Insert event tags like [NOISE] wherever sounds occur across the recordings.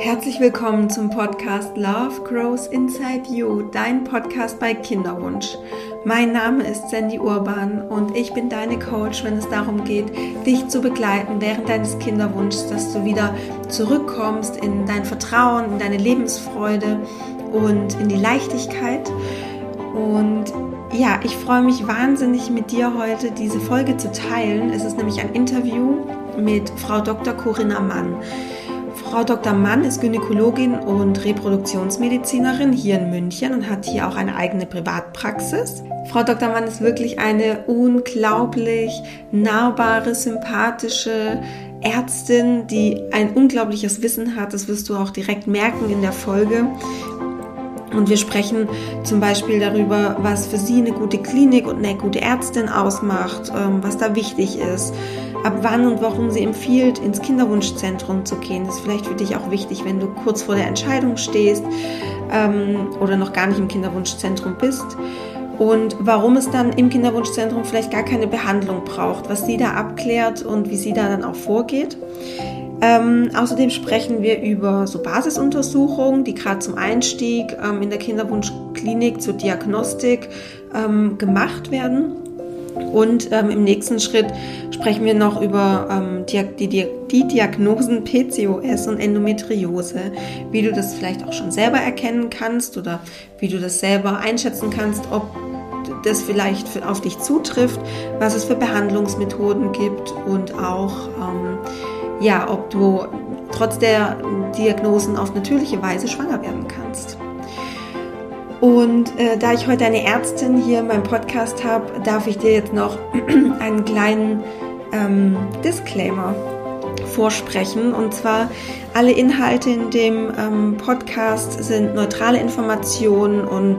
Herzlich willkommen zum Podcast Love Grows Inside You, dein Podcast bei Kinderwunsch. Mein Name ist Sandy Urban und ich bin deine Coach, wenn es darum geht, dich zu begleiten während deines Kinderwunschs, dass du wieder zurückkommst in dein Vertrauen, in deine Lebensfreude und in die Leichtigkeit. Und ja, ich freue mich wahnsinnig mit dir heute diese Folge zu teilen. Es ist nämlich ein Interview mit Frau Dr. Corinna Mann. Frau Dr. Mann ist Gynäkologin und Reproduktionsmedizinerin hier in München und hat hier auch eine eigene Privatpraxis. Frau Dr. Mann ist wirklich eine unglaublich nahbare, sympathische Ärztin, die ein unglaubliches Wissen hat. Das wirst du auch direkt merken in der Folge. Und wir sprechen zum Beispiel darüber, was für sie eine gute Klinik und eine gute Ärztin ausmacht, ähm, was da wichtig ist ab wann und warum sie empfiehlt, ins Kinderwunschzentrum zu gehen. Das ist vielleicht für dich auch wichtig, wenn du kurz vor der Entscheidung stehst ähm, oder noch gar nicht im Kinderwunschzentrum bist. Und warum es dann im Kinderwunschzentrum vielleicht gar keine Behandlung braucht, was sie da abklärt und wie sie da dann auch vorgeht. Ähm, außerdem sprechen wir über so Basisuntersuchungen, die gerade zum Einstieg ähm, in der Kinderwunschklinik zur Diagnostik ähm, gemacht werden. Und ähm, im nächsten Schritt sprechen wir noch über ähm, die, die, die, Diagnosen PCOS und Endometriose, wie du das vielleicht auch schon selber erkennen kannst oder wie du das selber einschätzen kannst, ob das vielleicht für, auf dich zutrifft, was es für Behandlungsmethoden gibt und auch ähm, ja, ob du trotz der Diagnosen auf natürliche Weise schwanger werden kannst. Und äh, da ich heute eine Ärztin hier in meinem Podcast habe, darf ich dir jetzt noch [CLEARS THROAT] einen kleinen ähm, Disclaimer vorsprechen. Und zwar, alle Inhalte in dem ähm, Podcast sind neutrale Informationen und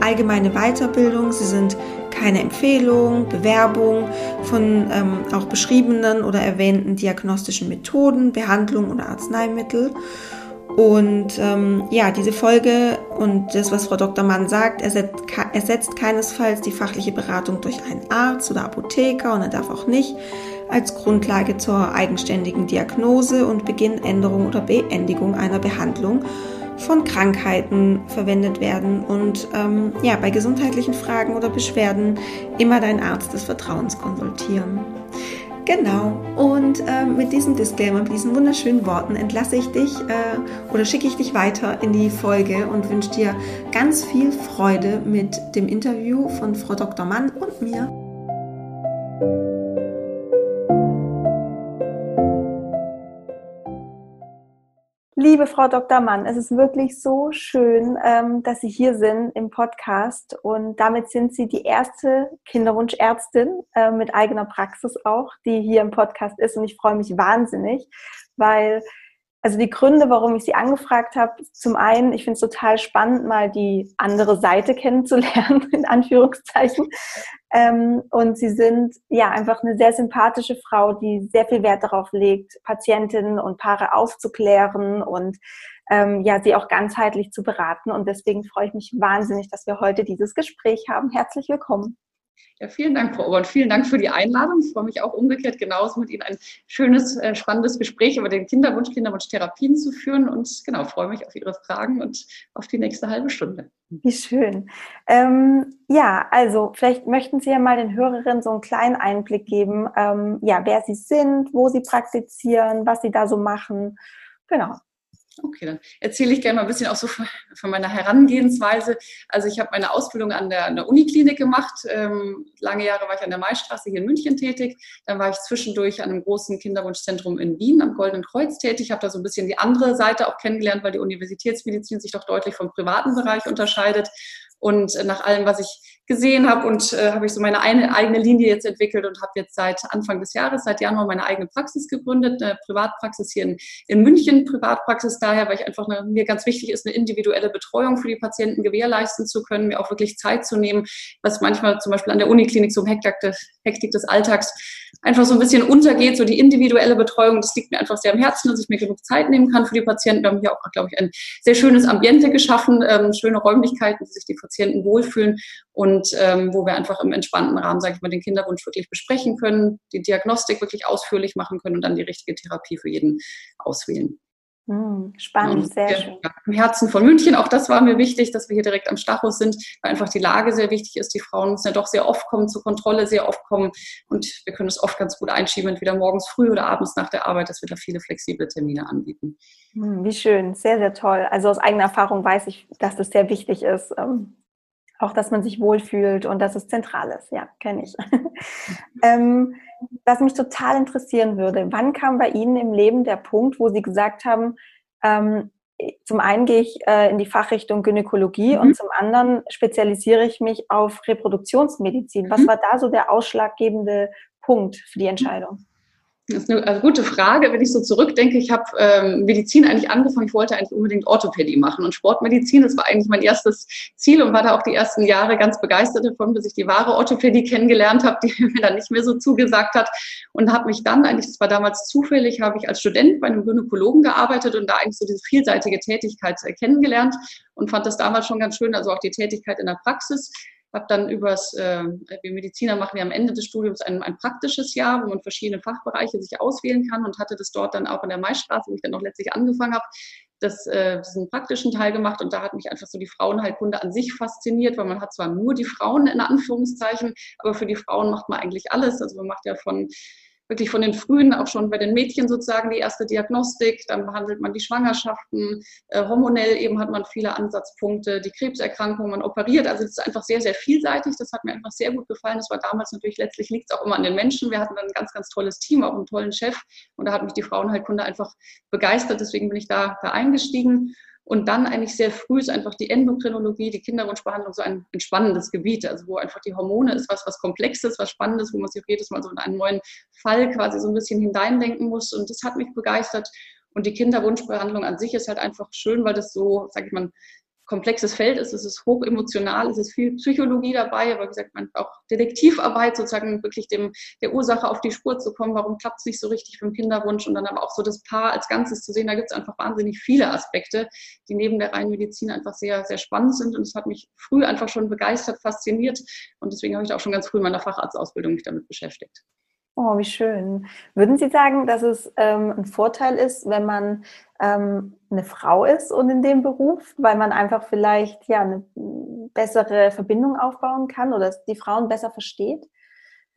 allgemeine Weiterbildung. Sie sind keine Empfehlung, Bewerbung von ähm, auch beschriebenen oder erwähnten diagnostischen Methoden, Behandlung oder Arzneimittel. Und ähm, ja, diese Folge und das, was Frau Dr. Mann sagt, ersetzt, ersetzt keinesfalls die fachliche Beratung durch einen Arzt oder Apotheker und er darf auch nicht als Grundlage zur eigenständigen Diagnose und Beginn, Änderung oder Beendigung einer Behandlung von Krankheiten verwendet werden und ähm, ja, bei gesundheitlichen Fragen oder Beschwerden immer deinen Arzt des Vertrauens konsultieren. Genau. Und äh, mit diesem Disclaimer, mit diesen wunderschönen Worten entlasse ich dich äh, oder schicke ich dich weiter in die Folge und wünsche dir ganz viel Freude mit dem Interview von Frau Dr. Mann und mir. Liebe Frau Dr. Mann, es ist wirklich so schön, ähm, dass Sie hier sind im Podcast und damit sind Sie die erste Kinderwunschärztin äh, mit eigener Praxis auch, die hier im Podcast ist und ich freue mich wahnsinnig, weil also die Gründe, warum ich sie angefragt habe, zum einen, ich finde es total spannend, mal die andere Seite kennenzulernen, [LAUGHS] in Anführungszeichen. Ähm, und sie sind ja einfach eine sehr sympathische Frau, die sehr viel Wert darauf legt, Patientinnen und Paare aufzuklären und ähm, ja, sie auch ganzheitlich zu beraten. Und deswegen freue ich mich wahnsinnig, dass wir heute dieses Gespräch haben. Herzlich willkommen. Ja, vielen Dank, Frau Obern. Vielen Dank für die Einladung. Ich freue mich auch umgekehrt genauso mit Ihnen ein schönes, äh, spannendes Gespräch über den Kinderwunsch, Kinderwunschtherapien zu führen und genau, freue mich auf Ihre Fragen und auf die nächste halbe Stunde. Wie schön. Ähm, ja, also vielleicht möchten Sie ja mal den Hörerinnen so einen kleinen Einblick geben, ähm, ja, wer Sie sind, wo Sie praktizieren, was Sie da so machen. Genau. Okay, dann erzähle ich gerne mal ein bisschen auch so von meiner Herangehensweise. Also ich habe meine Ausbildung an der, an der Uniklinik gemacht. Ähm, lange Jahre war ich an der Maistraße hier in München tätig. Dann war ich zwischendurch an einem großen Kinderwunschzentrum in Wien am Goldenen Kreuz tätig. Ich habe da so ein bisschen die andere Seite auch kennengelernt, weil die Universitätsmedizin sich doch deutlich vom privaten Bereich unterscheidet. Und nach allem, was ich gesehen habe und äh, habe ich so meine eine, eigene Linie jetzt entwickelt und habe jetzt seit Anfang des Jahres, seit Januar meine eigene Praxis gegründet, eine Privatpraxis hier in, in München, Privatpraxis daher, weil ich einfach eine, mir ganz wichtig ist, eine individuelle Betreuung für die Patienten gewährleisten zu können, mir auch wirklich Zeit zu nehmen, was manchmal zum Beispiel an der Uniklinik so im Hektik des, Hektik des Alltags einfach so ein bisschen untergeht, so die individuelle Betreuung, das liegt mir einfach sehr am Herzen, dass ich mir genug Zeit nehmen kann für die Patienten. Wir haben hier auch, glaube ich, ein sehr schönes Ambiente geschaffen, ähm, schöne Räumlichkeiten, wo sich die Patienten wohlfühlen und ähm, wo wir einfach im entspannten Rahmen, sage ich mal, den Kinderwunsch wirklich besprechen können, die Diagnostik wirklich ausführlich machen können und dann die richtige Therapie für jeden auswählen. Hm, spannend, sehr schön. Im Herzen von München, auch das war mir wichtig, dass wir hier direkt am Stachus sind, weil einfach die Lage sehr wichtig ist. Die Frauen müssen ja doch sehr oft kommen, zur Kontrolle sehr oft kommen und wir können es oft ganz gut einschieben, entweder morgens früh oder abends nach der Arbeit, dass wir da viele flexible Termine anbieten. Hm, wie schön, sehr, sehr toll. Also aus eigener Erfahrung weiß ich, dass das sehr wichtig ist. Auch, dass man sich wohlfühlt und dass es zentral ist. Ja, kenne ich. [LAUGHS] ähm, was mich total interessieren würde, wann kam bei Ihnen im Leben der Punkt, wo Sie gesagt haben, ähm, zum einen gehe ich äh, in die Fachrichtung Gynäkologie mhm. und zum anderen spezialisiere ich mich auf Reproduktionsmedizin. Was mhm. war da so der ausschlaggebende Punkt für die Entscheidung? Das ist eine also gute Frage. Wenn ich so zurückdenke, ich habe ähm, Medizin eigentlich angefangen. Ich wollte eigentlich unbedingt Orthopädie machen und Sportmedizin. Das war eigentlich mein erstes Ziel und war da auch die ersten Jahre ganz begeistert davon, bis ich die wahre Orthopädie kennengelernt habe, die [LAUGHS] mir dann nicht mehr so zugesagt hat. Und habe mich dann eigentlich, das war damals zufällig, habe ich als Student bei einem Gynäkologen gearbeitet und da eigentlich so diese vielseitige Tätigkeit äh, kennengelernt und fand das damals schon ganz schön, also auch die Tätigkeit in der Praxis habe dann übers, äh, wir Mediziner machen ja am Ende des Studiums ein, ein, praktisches Jahr, wo man verschiedene Fachbereiche sich auswählen kann und hatte das dort dann auch in der Maistraße, wo ich dann noch letztlich angefangen habe, das, äh, diesen praktischen Teil gemacht und da hat mich einfach so die Frauenheilkunde an sich fasziniert, weil man hat zwar nur die Frauen in Anführungszeichen, aber für die Frauen macht man eigentlich alles. Also man macht ja von wirklich von den Frühen, auch schon bei den Mädchen sozusagen die erste Diagnostik, dann behandelt man die Schwangerschaften, äh, hormonell eben hat man viele Ansatzpunkte, die Krebserkrankungen, man operiert, also das ist einfach sehr, sehr vielseitig, das hat mir einfach sehr gut gefallen, das war damals natürlich, letztlich liegt es auch immer an den Menschen, wir hatten dann ein ganz, ganz tolles Team, auch einen tollen Chef. Und da hat mich die Frauenheilkunde einfach begeistert, deswegen bin ich da, da eingestiegen und dann eigentlich sehr früh ist einfach die Endokrinologie, die Kinderwunschbehandlung so ein entspannendes Gebiet, also wo einfach die Hormone ist was, was Komplexes, was Spannendes, wo man sich jedes Mal so in einen neuen Fall quasi so ein bisschen hineindenken muss. Und das hat mich begeistert. Und die Kinderwunschbehandlung an sich ist halt einfach schön, weil das so, sag ich mal, komplexes Feld ist. Es ist hoch emotional, es ist viel Psychologie dabei, aber wie gesagt, man auch Detektivarbeit, sozusagen wirklich dem, der Ursache auf die Spur zu kommen, warum klappt es nicht so richtig beim Kinderwunsch und dann aber auch so das Paar als Ganzes zu sehen. Da gibt es einfach wahnsinnig viele Aspekte, die neben der reinen Medizin einfach sehr, sehr spannend sind und es hat mich früh einfach schon begeistert, fasziniert und deswegen habe ich auch schon ganz früh in meiner Facharztausbildung mich damit beschäftigt. Oh, wie schön. Würden Sie sagen, dass es ähm, ein Vorteil ist, wenn man ähm, eine Frau ist und in dem Beruf, weil man einfach vielleicht ja eine bessere Verbindung aufbauen kann oder die Frauen besser versteht?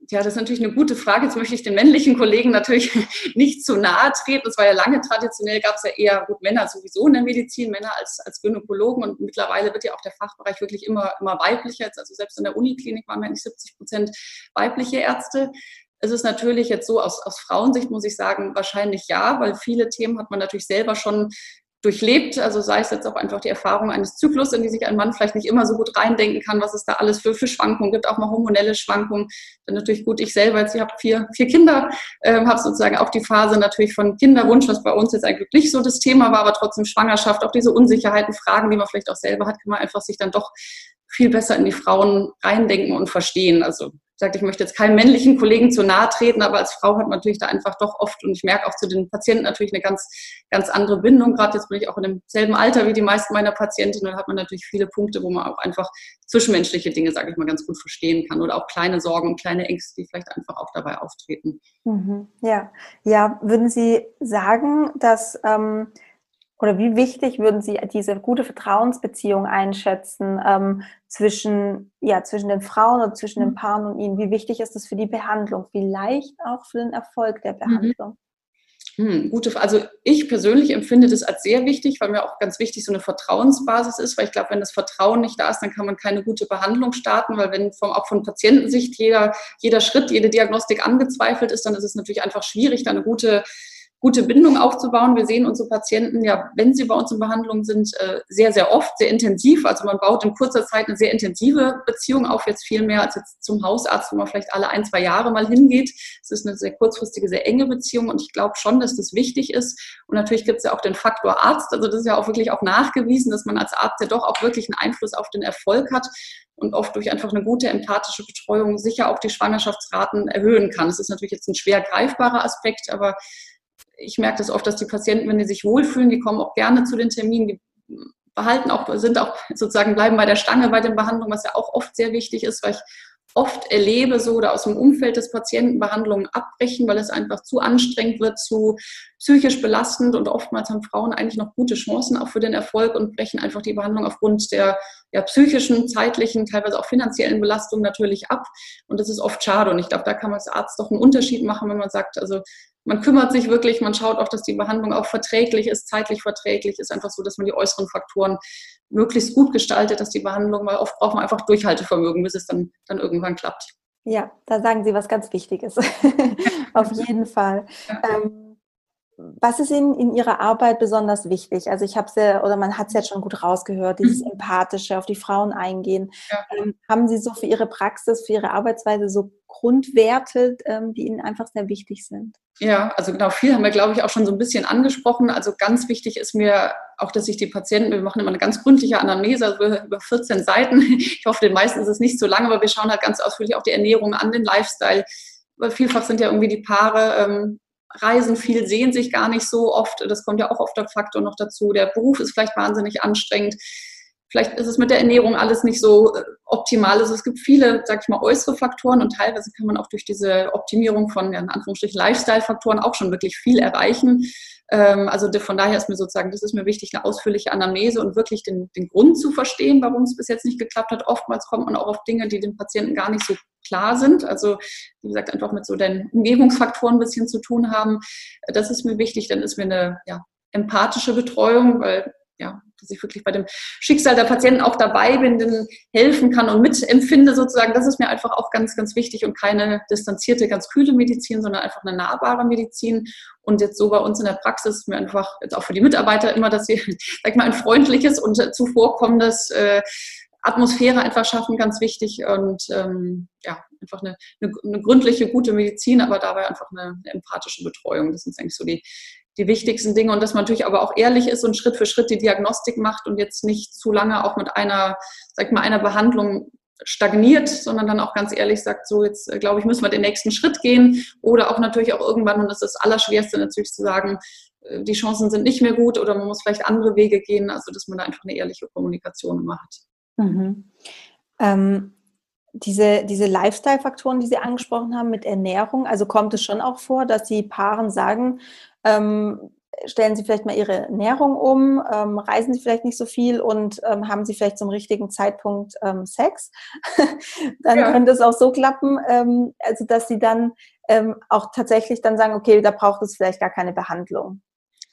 Ja, das ist natürlich eine gute Frage. Jetzt möchte ich den männlichen Kollegen natürlich [LAUGHS] nicht zu nahe treten. Das war ja lange traditionell, gab es ja eher gut Männer sowieso in der Medizin, Männer als, als Gynäkologen und mittlerweile wird ja auch der Fachbereich wirklich immer, immer weiblicher. Also selbst in der Uniklinik waren wir nicht 70 Prozent weibliche Ärzte. Es ist natürlich jetzt so, aus, aus Frauensicht muss ich sagen, wahrscheinlich ja, weil viele Themen hat man natürlich selber schon durchlebt. Also sei es jetzt auch einfach die Erfahrung eines Zyklus, in die sich ein Mann vielleicht nicht immer so gut reindenken kann, was es da alles für, für Schwankungen gibt, auch mal hormonelle Schwankungen. Dann natürlich gut, ich selber, jetzt ich habe vier, vier Kinder, äh, habe sozusagen auch die Phase natürlich von Kinderwunsch, was bei uns jetzt eigentlich nicht so das Thema war, aber trotzdem Schwangerschaft, auch diese Unsicherheiten, Fragen, die man vielleicht auch selber hat, kann man einfach sich dann doch viel besser in die Frauen reindenken und verstehen. Also sagt, ich möchte jetzt keinem männlichen Kollegen zu nahe treten, aber als Frau hat man natürlich da einfach doch oft und ich merke auch zu den Patienten natürlich eine ganz, ganz andere Bindung. Gerade jetzt bin ich auch in demselben Alter wie die meisten meiner Patientinnen, da hat man natürlich viele Punkte, wo man auch einfach zwischenmenschliche Dinge, sage ich mal, ganz gut verstehen kann oder auch kleine Sorgen und kleine Ängste, die vielleicht einfach auch dabei auftreten. Mhm. Ja, ja, würden Sie sagen, dass ähm oder wie wichtig würden Sie diese gute Vertrauensbeziehung einschätzen ähm, zwischen, ja, zwischen den Frauen oder zwischen den mhm. Paaren und Ihnen? Wie wichtig ist das für die Behandlung? Vielleicht auch für den Erfolg der mhm. Behandlung? Hm, gute, also ich persönlich empfinde das als sehr wichtig, weil mir auch ganz wichtig so eine Vertrauensbasis ist, weil ich glaube, wenn das Vertrauen nicht da ist, dann kann man keine gute Behandlung starten, weil wenn vom, auch von Patientensicht jeder, jeder Schritt, jede Diagnostik angezweifelt ist, dann ist es natürlich einfach schwierig, da eine gute gute Bindung aufzubauen. Wir sehen unsere Patienten ja, wenn sie bei uns in Behandlung sind, äh, sehr, sehr oft, sehr intensiv. Also man baut in kurzer Zeit eine sehr intensive Beziehung auf, jetzt viel mehr als jetzt zum Hausarzt, wo man vielleicht alle ein, zwei Jahre mal hingeht. Es ist eine sehr kurzfristige, sehr enge Beziehung und ich glaube schon, dass das wichtig ist. Und natürlich gibt es ja auch den Faktor Arzt. Also das ist ja auch wirklich auch nachgewiesen, dass man als Arzt ja doch auch wirklich einen Einfluss auf den Erfolg hat und oft durch einfach eine gute empathische Betreuung sicher auch die Schwangerschaftsraten erhöhen kann. Das ist natürlich jetzt ein schwer greifbarer Aspekt, aber ich merke das oft, dass die Patienten, wenn die sich wohlfühlen, die kommen auch gerne zu den Terminen, die behalten auch, sind auch [LAUGHS] sozusagen, bleiben bei der Stange bei den Behandlungen, was ja auch oft sehr wichtig ist, weil ich oft erlebe, so oder aus dem Umfeld des Patienten Behandlungen abbrechen, weil es einfach zu anstrengend wird, zu psychisch belastend und oftmals haben Frauen eigentlich noch gute Chancen auch für den Erfolg und brechen einfach die Behandlung aufgrund der ja, psychischen, zeitlichen, teilweise auch finanziellen Belastung natürlich ab. Und das ist oft schade. Und ich glaube, da kann man als Arzt doch einen Unterschied machen, wenn man sagt, also man kümmert sich wirklich, man schaut auch, dass die Behandlung auch verträglich ist, zeitlich verträglich ist, einfach so, dass man die äußeren Faktoren möglichst gut gestaltet, dass die Behandlung, weil oft braucht man einfach Durchhaltevermögen, bis es dann, dann irgendwann klappt. Ja, da sagen Sie was ganz Wichtiges. [LAUGHS] Auf jeden Fall. Ja. Ähm, was ist Ihnen in Ihrer Arbeit besonders wichtig? Also ich habe es ja, oder man hat es jetzt schon gut rausgehört, dieses mhm. Empathische, auf die Frauen eingehen. Ja. Ähm, haben Sie so für Ihre Praxis, für Ihre Arbeitsweise so Grundwerte, ähm, die Ihnen einfach sehr wichtig sind? Ja, also genau, viel haben wir, glaube ich, auch schon so ein bisschen angesprochen. Also ganz wichtig ist mir auch, dass ich die Patienten, wir machen immer eine ganz gründliche Anamnese, also über 14 Seiten. Ich hoffe, den meisten ist es nicht so lang, aber wir schauen halt ganz ausführlich auch die Ernährung an, den Lifestyle. Weil vielfach sind ja irgendwie die Paare ähm, reisen viel, sehen sich gar nicht so oft. Das kommt ja auch oft der Faktor noch dazu. Der Beruf ist vielleicht wahnsinnig anstrengend. Vielleicht ist es mit der Ernährung alles nicht so äh, optimal. Also es gibt viele, sag ich mal, äußere Faktoren und teilweise kann man auch durch diese Optimierung von, in Anführungsstrichen, Lifestyle-Faktoren auch schon wirklich viel erreichen. Ähm, also von daher ist mir sozusagen, das ist mir wichtig, eine ausführliche Anamnese und wirklich den, den Grund zu verstehen, warum es bis jetzt nicht geklappt hat. Oftmals kommt man auch auf Dinge, die den Patienten gar nicht so klar sind. Also wie gesagt, einfach mit so den Umgebungsfaktoren ein bisschen zu tun haben. Das ist mir wichtig. Dann ist mir eine ja, empathische Betreuung, weil ja, dass ich wirklich bei dem Schicksal der Patienten auch dabei bin, denen helfen kann und mitempfinde sozusagen. Das ist mir einfach auch ganz, ganz wichtig und keine distanzierte, ganz kühle Medizin, sondern einfach eine nahbare Medizin. Und jetzt so bei uns in der Praxis ist mir einfach jetzt auch für die Mitarbeiter immer, dass sie, [LAUGHS] sag mal, ein freundliches und zuvorkommendes äh, Atmosphäre einfach schaffen, ganz wichtig. Und ähm, ja, einfach eine, eine, eine, gründliche, gute Medizin, aber dabei einfach eine, eine empathische Betreuung. Das sind eigentlich so die, die wichtigsten Dinge und dass man natürlich aber auch ehrlich ist und Schritt für Schritt die Diagnostik macht und jetzt nicht zu lange auch mit einer, sag mal, einer Behandlung stagniert, sondern dann auch ganz ehrlich sagt, so jetzt äh, glaube ich, müssen wir den nächsten Schritt gehen oder auch natürlich auch irgendwann, und das ist das Allerschwerste natürlich zu sagen, äh, die Chancen sind nicht mehr gut oder man muss vielleicht andere Wege gehen, also dass man da einfach eine ehrliche Kommunikation macht. Mhm. Ähm, diese, diese Lifestyle-Faktoren, die Sie angesprochen haben mit Ernährung, also kommt es schon auch vor, dass die Paaren sagen, ähm, stellen Sie vielleicht mal Ihre Ernährung um, ähm, reisen Sie vielleicht nicht so viel und ähm, haben Sie vielleicht zum richtigen Zeitpunkt ähm, Sex. [LAUGHS] dann ja. könnte es auch so klappen, ähm, also dass Sie dann ähm, auch tatsächlich dann sagen, okay, da braucht es vielleicht gar keine Behandlung.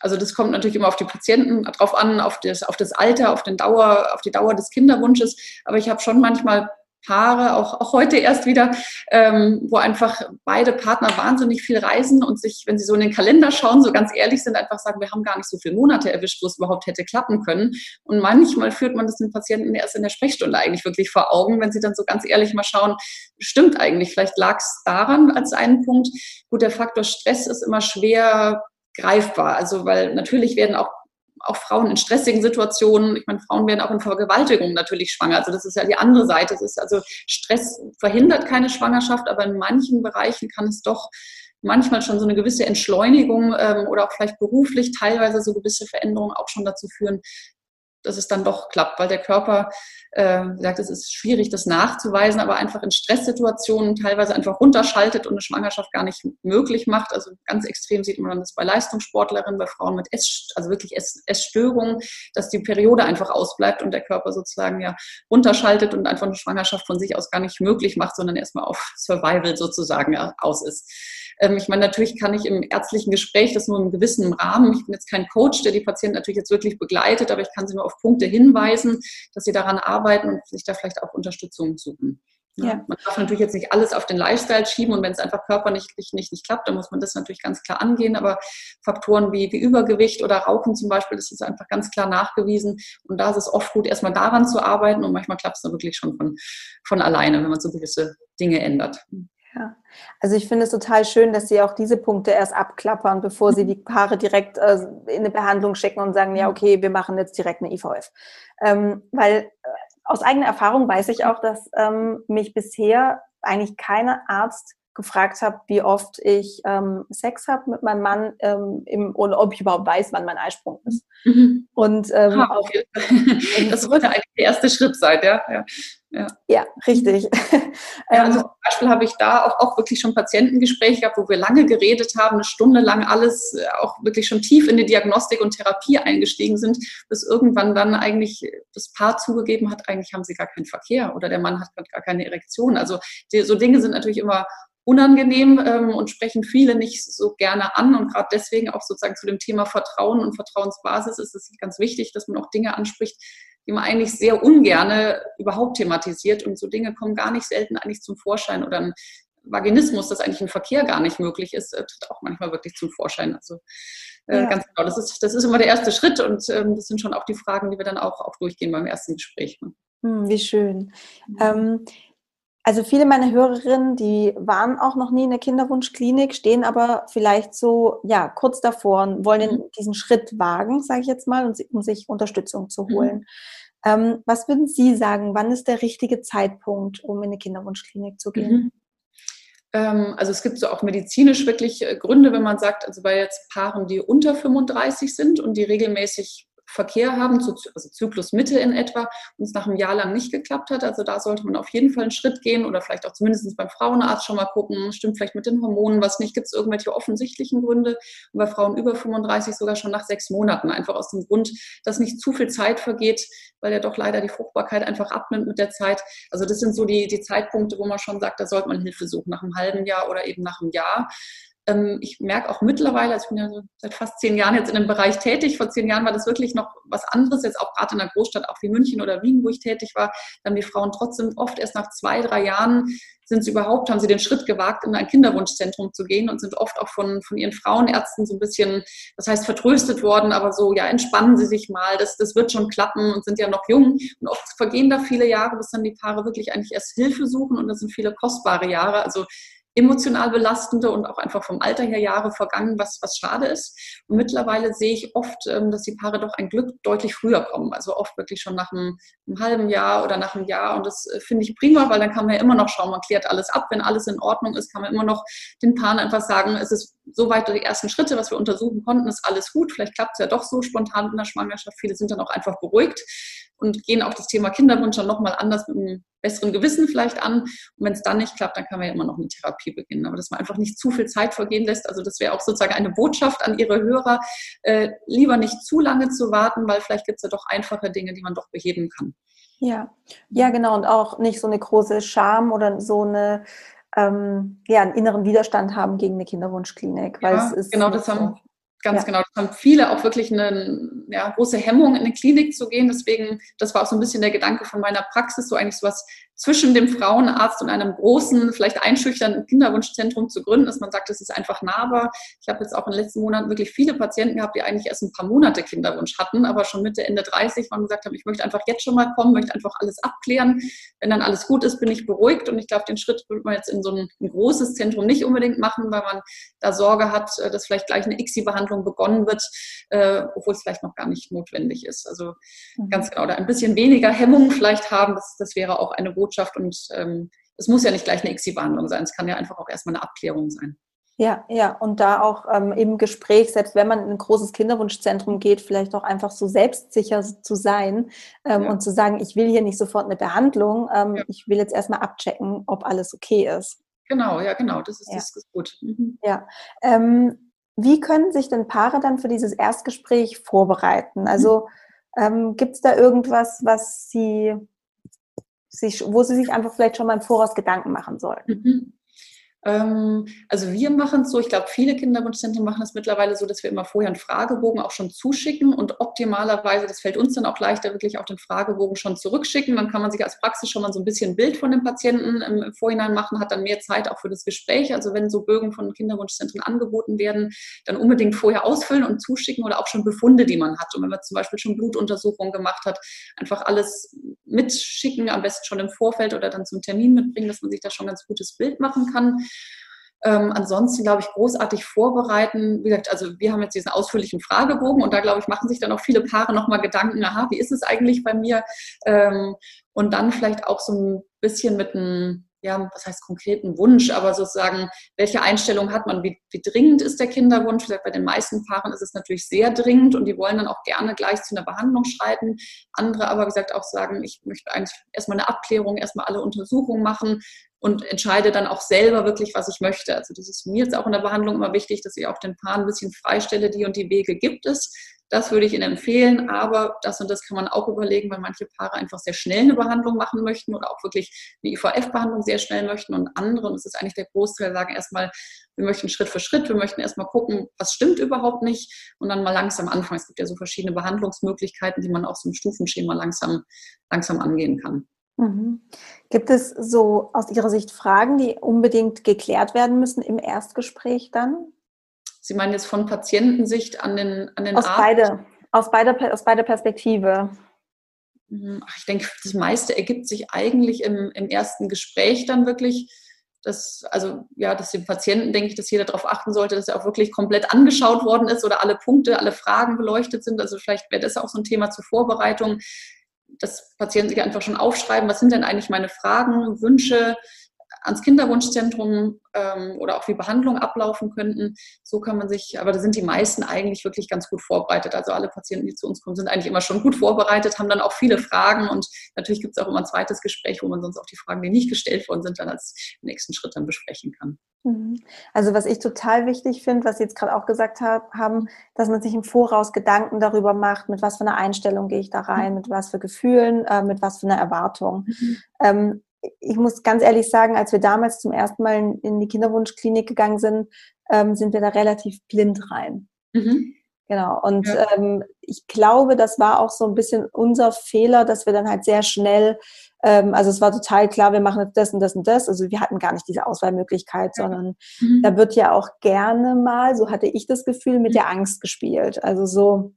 Also das kommt natürlich immer auf die Patienten drauf an, auf das, auf das Alter, auf, den Dauer, auf die Dauer des Kinderwunsches. Aber ich habe schon manchmal Paare, auch, auch heute erst wieder, ähm, wo einfach beide Partner wahnsinnig viel reisen und sich, wenn sie so in den Kalender schauen, so ganz ehrlich sind, einfach sagen, wir haben gar nicht so viele Monate erwischt, wo es überhaupt hätte klappen können. Und manchmal führt man das den Patienten erst in der Sprechstunde eigentlich wirklich vor Augen, wenn sie dann so ganz ehrlich mal schauen, stimmt eigentlich, vielleicht lag es daran als einen Punkt. Gut, der Faktor Stress ist immer schwer greifbar. Also, weil natürlich werden auch auch Frauen in stressigen Situationen, ich meine, Frauen werden auch in Vergewaltigungen natürlich schwanger. Also das ist ja die andere Seite. Es ist also Stress verhindert keine Schwangerschaft, aber in manchen Bereichen kann es doch manchmal schon so eine gewisse Entschleunigung ähm, oder auch vielleicht beruflich teilweise so gewisse Veränderungen auch schon dazu führen, dass es dann doch klappt, weil der Körper, äh, sagt, es ist schwierig, das nachzuweisen, aber einfach in Stresssituationen teilweise einfach runterschaltet und eine Schwangerschaft gar nicht möglich macht. Also ganz extrem sieht man das bei Leistungssportlerinnen, bei Frauen mit Ess, also wirklich Ess, Essstörungen, dass die Periode einfach ausbleibt und der Körper sozusagen ja runterschaltet und einfach eine Schwangerschaft von sich aus gar nicht möglich macht, sondern erstmal auf Survival sozusagen aus ist. Ähm, ich meine, natürlich kann ich im ärztlichen Gespräch das nur im gewissen Rahmen. Ich bin jetzt kein Coach, der die Patienten natürlich jetzt wirklich begleitet, aber ich kann sie nur auf Punkte hinweisen, dass sie daran arbeiten und sich da vielleicht auch Unterstützung suchen. Ja. Man darf natürlich jetzt nicht alles auf den Lifestyle schieben und wenn es einfach körperlich nicht, nicht, nicht klappt, dann muss man das natürlich ganz klar angehen. Aber Faktoren wie, wie Übergewicht oder Rauchen zum Beispiel, das ist einfach ganz klar nachgewiesen. Und da ist es oft gut, erstmal daran zu arbeiten und manchmal klappt es dann wirklich schon von, von alleine, wenn man so gewisse Dinge ändert. Ja, also ich finde es total schön, dass Sie auch diese Punkte erst abklappern, bevor Sie die Paare direkt äh, in eine Behandlung schicken und sagen, ja, mhm. okay, wir machen jetzt direkt eine IVF. Ähm, weil äh, aus eigener Erfahrung weiß ich auch, dass ähm, mich bisher eigentlich keiner Arzt gefragt habe, wie oft ich ähm, Sex habe mit meinem Mann ähm, im, und ob ich überhaupt weiß, wann mein Eisprung ist. Mhm. Und ähm, ah, okay. auch, [LAUGHS] das sollte eigentlich der erste Schritt sein, ja. ja. Ja. ja, richtig. [LAUGHS] Ja, also ähm, zum Beispiel habe ich da auch, auch wirklich schon Patientengespräche gehabt, wo wir lange geredet haben, eine Stunde lang alles, äh, auch wirklich schon tief in die Diagnostik und Therapie eingestiegen sind, bis irgendwann dann eigentlich das Paar zugegeben hat, eigentlich haben sie gar keinen Verkehr oder der Mann hat gar keine Erektion. Also die, so Dinge sind natürlich immer unangenehm ähm, und sprechen viele nicht so gerne an. Und gerade deswegen auch sozusagen zu dem Thema Vertrauen und Vertrauensbasis ist es ganz wichtig, dass man auch Dinge anspricht, die man eigentlich sehr ungerne überhaupt thematisiert. Und so Dinge kommen gar nicht selten eigentlich zum Vorschein. Oder ein Vaginismus, dass eigentlich ein Verkehr gar nicht möglich ist, äh, tritt auch manchmal wirklich zum Vorschein. Also äh, ja. ganz genau, das ist, das ist immer der erste Schritt und ähm, das sind schon auch die Fragen, die wir dann auch, auch durchgehen beim ersten Gespräch. Ne? Hm, wie schön. Mhm. Ähm, also viele meiner Hörerinnen, die waren auch noch nie in der Kinderwunschklinik, stehen aber vielleicht so ja kurz davor und wollen mhm. diesen Schritt wagen, sage ich jetzt mal, um sich Unterstützung zu mhm. holen. Mhm. Ähm, was würden Sie sagen? Wann ist der richtige Zeitpunkt, um in eine Kinderwunschklinik zu gehen? Mhm. Ähm, also es gibt so auch medizinisch wirklich äh, Gründe, wenn man sagt, also bei jetzt Paaren, die unter 35 sind und die regelmäßig Verkehr haben, also Zyklusmitte in etwa, und es nach einem Jahr lang nicht geklappt hat. Also da sollte man auf jeden Fall einen Schritt gehen oder vielleicht auch zumindest beim Frauenarzt schon mal gucken, stimmt vielleicht mit den Hormonen was nicht, gibt es irgendwelche offensichtlichen Gründe und bei Frauen über 35 sogar schon nach sechs Monaten, einfach aus dem Grund, dass nicht zu viel Zeit vergeht, weil ja doch leider die Fruchtbarkeit einfach abnimmt mit der Zeit. Also das sind so die, die Zeitpunkte, wo man schon sagt, da sollte man Hilfe suchen, nach einem halben Jahr oder eben nach einem Jahr. Ähm, ich merke auch mittlerweile, also ich bin ja seit fast zehn Jahren jetzt in dem Bereich tätig. Vor zehn Jahren war das wirklich noch was anderes, jetzt auch gerade in einer Großstadt, auch wie München oder Wien, wo ich tätig war, dann die Frauen trotzdem oft erst nach zwei, drei Jahren sind sie überhaupt, haben sie den Schritt gewagt, in ein Kinderwunschzentrum zu gehen und sind oft auch von, von ihren Frauenärzten so ein bisschen, das heißt, vertröstet worden, aber so, ja, entspannen Sie sich mal, das, das wird schon klappen und sind ja noch jung. Und oft vergehen da viele Jahre, bis dann die Paare wirklich eigentlich erst Hilfe suchen und das sind viele kostbare Jahre. Also emotional belastende und auch einfach vom Alter her Jahre vergangen, was, was schade ist. Und mittlerweile sehe ich oft, ähm, dass die Paare doch ein Glück deutlich früher kommen. Also oft wirklich schon nach einem, einem halben Jahr oder nach einem Jahr. Und das äh, finde ich prima, weil dann kann man ja immer noch schauen, man klärt alles ab. Wenn alles in Ordnung ist, kann man immer noch den Paaren einfach sagen, es ist soweit die ersten Schritte, was wir untersuchen konnten, ist alles gut. Vielleicht klappt es ja doch so spontan in der Schwangerschaft. Viele sind dann auch einfach beruhigt und gehen auch das Thema Kinderwunsch dann nochmal anders mit einem besseren Gewissen vielleicht an. Und wenn es dann nicht klappt, dann kann man ja immer noch eine Therapie beginnen. Aber dass man einfach nicht zu viel Zeit vergehen lässt. Also das wäre auch sozusagen eine Botschaft an Ihre Hörer, äh, lieber nicht zu lange zu warten, weil vielleicht gibt es ja doch einfache Dinge, die man doch beheben kann. Ja, ja, genau. Und auch nicht so eine große Scham oder so eine ähm, ja, einen inneren Widerstand haben gegen eine Kinderwunschklinik. Weil ja, es ist genau, das haben, Ganz ja. genau. Das haben viele auch wirklich eine ja, große Hemmung, in eine Klinik zu gehen. Deswegen, das war auch so ein bisschen der Gedanke von meiner Praxis, so eigentlich so was zwischen dem Frauenarzt und einem großen, vielleicht einschüchternden Kinderwunschzentrum zu gründen, dass man sagt, das ist einfach nahbar. Ich habe jetzt auch in den letzten Monaten wirklich viele Patienten gehabt, die eigentlich erst ein paar Monate Kinderwunsch hatten, aber schon Mitte, Ende 30 waren gesagt haben, ich möchte einfach jetzt schon mal kommen, möchte einfach alles abklären. Wenn dann alles gut ist, bin ich beruhigt und ich glaube, den Schritt würde man jetzt in so ein, ein großes Zentrum nicht unbedingt machen, weil man da Sorge hat, äh, dass vielleicht gleich eine ICSI-Behandlung begonnen wird, äh, obwohl es vielleicht noch gar nicht notwendig ist. Also mhm. ganz genau, da ein bisschen weniger Hemmungen vielleicht haben, das, das wäre auch eine Botschaft und ähm, es muss ja nicht gleich eine ICSI-Behandlung sein, es kann ja einfach auch erstmal eine Abklärung sein. Ja, ja, und da auch ähm, im Gespräch, selbst wenn man in ein großes Kinderwunschzentrum geht, vielleicht auch einfach so selbstsicher zu sein ähm, ja. und zu sagen, ich will hier nicht sofort eine Behandlung, ähm, ja. ich will jetzt erstmal abchecken, ob alles okay ist. Genau, ja, genau, das ist, ja. das ist gut. Mhm. Ja. Ähm, wie können sich denn Paare dann für dieses Erstgespräch vorbereiten? Also mhm. ähm, gibt es da irgendwas, was sie sich, wo sie sich einfach vielleicht schon mal im Voraus Gedanken machen sollten. Ähm, also wir machen es so, ich glaube, viele Kinderwunschzentren machen es mittlerweile so, dass wir immer vorher einen Fragebogen auch schon zuschicken und optimalerweise, das fällt uns dann auch leichter, wirklich auch den Fragebogen schon zurückschicken. Dann kann man sich als Praxis schon mal so ein bisschen ein Bild von dem Patienten im Vorhinein machen, hat dann mehr Zeit auch für das Gespräch. Also wenn so Bögen von Kinderwunschzentren angeboten werden, dann unbedingt vorher ausfüllen und zuschicken oder auch schon Befunde, die man hat. Und wenn man zum Beispiel schon Blutuntersuchungen gemacht hat, einfach alles mitschicken, am besten schon im Vorfeld oder dann zum Termin mitbringen, dass man sich da schon ein ganz gutes Bild machen kann. Ähm, ansonsten, glaube ich, großartig vorbereiten. Wie gesagt, also wir haben jetzt diesen ausführlichen Fragebogen und da, glaube ich, machen sich dann auch viele Paare nochmal Gedanken, aha, wie ist es eigentlich bei mir? Ähm, und dann vielleicht auch so ein bisschen mit einem ja, was heißt konkreten Wunsch, aber sozusagen, welche Einstellung hat man, wie, wie dringend ist der Kinderwunsch? Gesagt, bei den meisten Paaren ist es natürlich sehr dringend und die wollen dann auch gerne gleich zu einer Behandlung schreiten. Andere aber, wie gesagt, auch sagen, ich möchte eigentlich erstmal eine Abklärung, erstmal alle Untersuchungen machen und entscheide dann auch selber wirklich, was ich möchte. Also das ist mir jetzt auch in der Behandlung immer wichtig, dass ich auch den Paaren ein bisschen freistelle, die und die Wege gibt es das würde ich Ihnen empfehlen, aber das und das kann man auch überlegen, weil manche Paare einfach sehr schnell eine Behandlung machen möchten oder auch wirklich eine IVF-Behandlung sehr schnell möchten und andere, und das ist eigentlich der Großteil, sagen erstmal, wir möchten Schritt für Schritt, wir möchten erstmal gucken, was stimmt überhaupt nicht und dann mal langsam anfangen. Es gibt ja so verschiedene Behandlungsmöglichkeiten, die man auch so im Stufenschema langsam, langsam angehen kann. Mhm. Gibt es so aus Ihrer Sicht Fragen, die unbedingt geklärt werden müssen im Erstgespräch dann? Sie meinen jetzt von Patientensicht an den, an den aus Arzt? Beide, aus, beider, aus beider Perspektive. Mhm. Ich denke, das meiste ergibt sich eigentlich im, im ersten Gespräch dann wirklich. Dass, also ja, dass dem Patienten, denke ich, dass jeder darauf achten sollte, dass er auch wirklich komplett angeschaut worden ist oder alle Punkte, alle Fragen beleuchtet sind. Also vielleicht wäre das auch so ein Thema zur Vorbereitung, dass Patienten sich einfach schon aufschreiben, was sind denn eigentlich meine Fragen, Wünsche, ans Kinderwunschzentrum ähm, oder auch wie Behandlungen ablaufen könnten. So kann man sich, aber da sind die meisten eigentlich wirklich ganz gut vorbereitet. Also alle Patienten, die zu uns kommen, sind eigentlich immer schon gut vorbereitet, haben dann auch viele Fragen und natürlich gibt es auch immer ein zweites Gespräch, wo man sonst auch die Fragen, die nicht gestellt worden sind, dann als nächsten Schritt dann besprechen kann. Mhm. Also was ich total wichtig finde, was Sie jetzt gerade auch gesagt haben, dass man sich im Voraus Gedanken darüber macht, mit was für einer Einstellung gehe ich da rein, mit was für Gefühlen, äh, mit was für einer Erwartung. Mhm. Ähm, ich muss ganz ehrlich sagen, als wir damals zum ersten Mal in die Kinderwunschklinik gegangen sind, ähm, sind wir da relativ blind rein. Mhm. Genau. Und ja. ähm, ich glaube, das war auch so ein bisschen unser Fehler, dass wir dann halt sehr schnell, ähm, also es war total klar, wir machen jetzt das und das und das. Also wir hatten gar nicht diese Auswahlmöglichkeit, ja. sondern mhm. da wird ja auch gerne mal, so hatte ich das Gefühl, mit mhm. der Angst gespielt. Also so,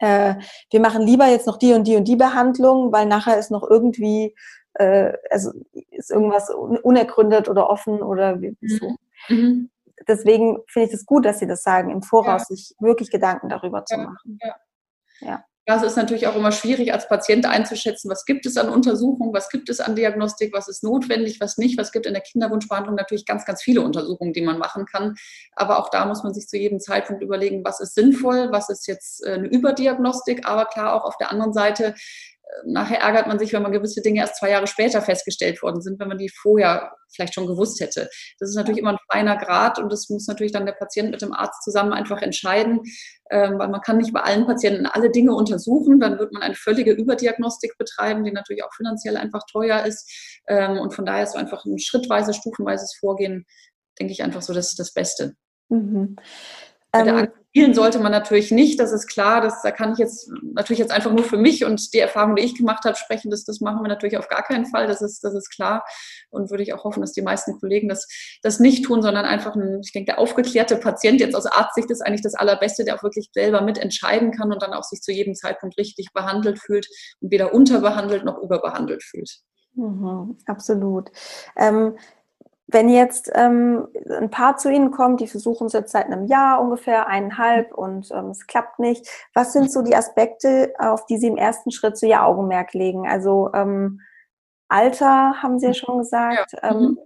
äh, wir machen lieber jetzt noch die und die und die Behandlung, weil nachher ist noch irgendwie äh, also ist irgendwas unergründet oder offen oder wie, mhm. so. Mhm. Deswegen finde ich es das gut, dass Sie das sagen, im Voraus ja. sich wirklich Gedanken darüber zu machen. Ja. ja. Das ist natürlich auch immer schwierig, als Patient einzuschätzen, was gibt es an Untersuchungen, was gibt es an Diagnostik, was ist notwendig, was nicht. Was gibt in der Kinderwunschbehandlung natürlich ganz, ganz viele Untersuchungen, die man machen kann. Aber auch da muss man sich zu jedem Zeitpunkt überlegen, was ist sinnvoll, was ist jetzt äh, eine Überdiagnostik. Aber klar, auch auf der anderen Seite nachher ärgert man sich, wenn man gewisse Dinge erst zwei Jahre später festgestellt worden sind, wenn man die vorher vielleicht schon gewusst hätte. Das ist natürlich immer ein feiner Grad und das muss natürlich dann der Patient mit dem Arzt zusammen einfach entscheiden, ähm, weil man kann nicht bei allen Patienten alle Dinge untersuchen, dann wird man eine völlige Überdiagnostik betreiben, die natürlich auch finanziell einfach teuer ist ähm, und von daher ist so einfach ein schrittweise, stufenweises Vorgehen, denke ich, einfach so das, das Beste. Mhm. Ähm, spielen sollte man natürlich nicht, das ist klar. Das, da kann ich jetzt natürlich jetzt einfach nur für mich und die Erfahrung, die ich gemacht habe, sprechen. Das, das machen wir natürlich auf gar keinen Fall, das ist, das ist klar. Und würde ich auch hoffen, dass die meisten Kollegen das, das nicht tun, sondern einfach ein, ich denke, der aufgeklärte Patient jetzt aus Arztsicht ist eigentlich das Allerbeste, der auch wirklich selber mitentscheiden kann und dann auch sich zu jedem Zeitpunkt richtig behandelt fühlt und weder unterbehandelt noch überbehandelt fühlt. Mhm, absolut. Ähm, wenn jetzt ähm, ein Paar zu Ihnen kommt, die versuchen es jetzt seit einem Jahr ungefähr, eineinhalb und ähm, es klappt nicht, was sind so die Aspekte, auf die Sie im ersten Schritt so Ihr Augenmerk legen? Also ähm, Alter haben Sie ja schon gesagt. Ja. Ähm, mhm.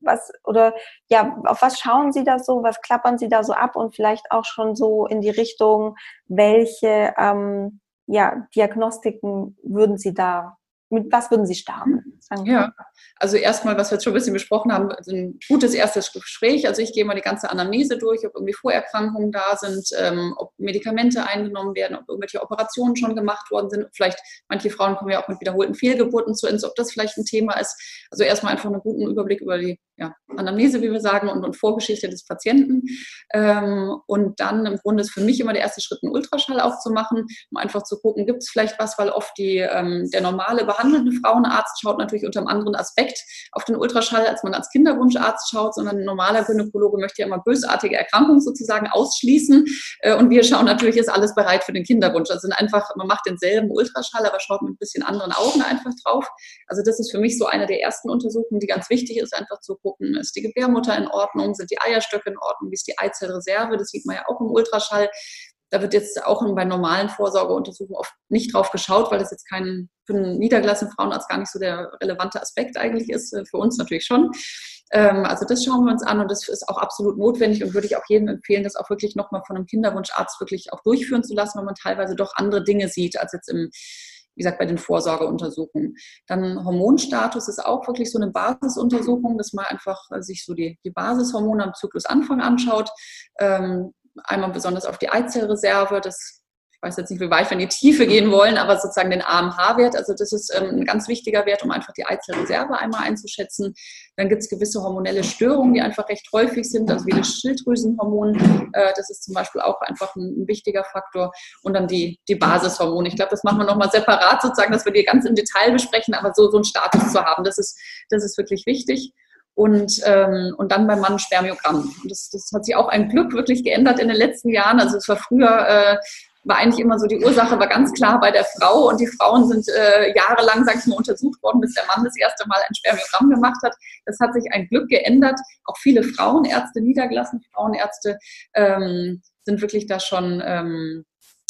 was oder ja, auf was schauen Sie da so? Was klappern Sie da so ab und vielleicht auch schon so in die Richtung, welche ähm, ja, Diagnostiken würden Sie da mit was würden Sie starten? Ja, also erstmal, was wir jetzt schon ein bisschen besprochen haben, ein gutes erstes Gespräch. Also ich gehe mal die ganze Anamnese durch, ob irgendwie Vorerkrankungen da sind, ähm, ob Medikamente eingenommen werden, ob irgendwelche Operationen schon gemacht worden sind. Vielleicht, manche Frauen kommen ja auch mit wiederholten Fehlgeburten zu uns, ob das vielleicht ein Thema ist. Also erstmal einfach einen guten Überblick über die ja, Anamnese, wie wir sagen, und, und Vorgeschichte des Patienten. Ähm, und dann im Grunde ist für mich immer der erste Schritt, einen Ultraschall aufzumachen, um einfach zu gucken, gibt es vielleicht was, weil oft die, ähm, der normale behandelnde Frauenarzt schaut natürlich unter einem anderen Aspekt auf den Ultraschall, als man als Kinderwunscharzt schaut, sondern ein normaler Gynäkologe möchte ja immer bösartige Erkrankungen sozusagen ausschließen. Äh, und wir schauen natürlich, ist alles bereit für den Kinderwunsch. Also einfach, man macht denselben Ultraschall, aber schaut mit ein bisschen anderen Augen einfach drauf. Also das ist für mich so eine der ersten Untersuchungen, die ganz wichtig ist, einfach zu gucken, ist die Gebärmutter in Ordnung, sind die Eierstöcke in Ordnung, wie ist die Eizellreserve, das sieht man ja auch im Ultraschall. Da wird jetzt auch bei normalen Vorsorgeuntersuchungen oft nicht drauf geschaut, weil das jetzt kein, für einen niedergelassenen Frauenarzt gar nicht so der relevante Aspekt eigentlich ist, äh, für uns natürlich schon. Ähm, also das schauen wir uns an und das ist auch absolut notwendig und würde ich auch jedem empfehlen, das auch wirklich nochmal von einem Kinderwunscharzt wirklich auch durchführen zu lassen, weil man teilweise doch andere Dinge sieht als jetzt im wie gesagt, bei den Vorsorgeuntersuchungen. Dann Hormonstatus ist auch wirklich so eine Basisuntersuchung, dass man einfach äh, sich so die, die Basishormone am Zyklusanfang anschaut. Ähm, einmal besonders auf die Eizellreserve, das weiß jetzt nicht, wie weit wir in die Tiefe gehen wollen, aber sozusagen den AMH-Wert. Also das ist ähm, ein ganz wichtiger Wert, um einfach die Eizellreserve einmal einzuschätzen. Dann gibt es gewisse hormonelle Störungen, die einfach recht häufig sind, also wie das Schilddrüsenhormon. Äh, das ist zum Beispiel auch einfach ein, ein, wichtiger Faktor. Und dann die, die Basishormone. Ich glaube, das machen wir nochmal separat sozusagen, dass wir die ganz im Detail besprechen, aber so, so einen Status zu haben, das ist, das ist wirklich wichtig und, ähm, und dann beim Mann Spermiogramm. Und das, das hat sich auch ein Glück wirklich geändert in den letzten Jahren. Also es war früher, äh, war eigentlich immer so, die Ursache war ganz klar bei der Frau und die Frauen sind äh, jahrelang, sag ich mal, untersucht worden, bis der Mann das erste Mal ein Spermiogramm gemacht hat. Das hat sich ein Glück geändert. Auch viele Frauenärzte, niedergelassene Frauenärzte, ähm, sind wirklich da schon ähm,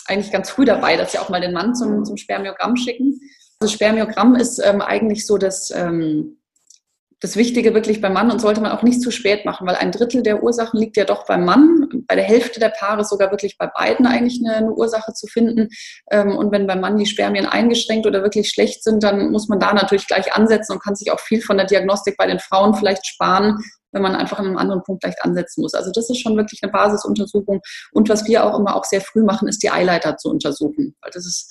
eigentlich ganz früh dabei, dass sie auch mal den Mann zum, zum Spermiogramm schicken. Also Spermiogramm ist ähm, eigentlich so das... Ähm, das Wichtige wirklich beim Mann und sollte man auch nicht zu spät machen, weil ein Drittel der Ursachen liegt ja doch beim Mann. Bei der Hälfte der Paare sogar wirklich bei beiden eigentlich eine, eine Ursache zu finden. Ähm, und wenn beim Mann die Spermien eingeschränkt oder wirklich schlecht sind, dann muss man da natürlich gleich ansetzen und kann sich auch viel von der Diagnostik bei den Frauen vielleicht sparen, wenn man einfach an einem anderen Punkt leicht ansetzen muss. Also das ist schon wirklich eine Basisuntersuchung. Und was wir auch immer auch sehr früh machen, ist die Eileiter zu untersuchen. Weil das ist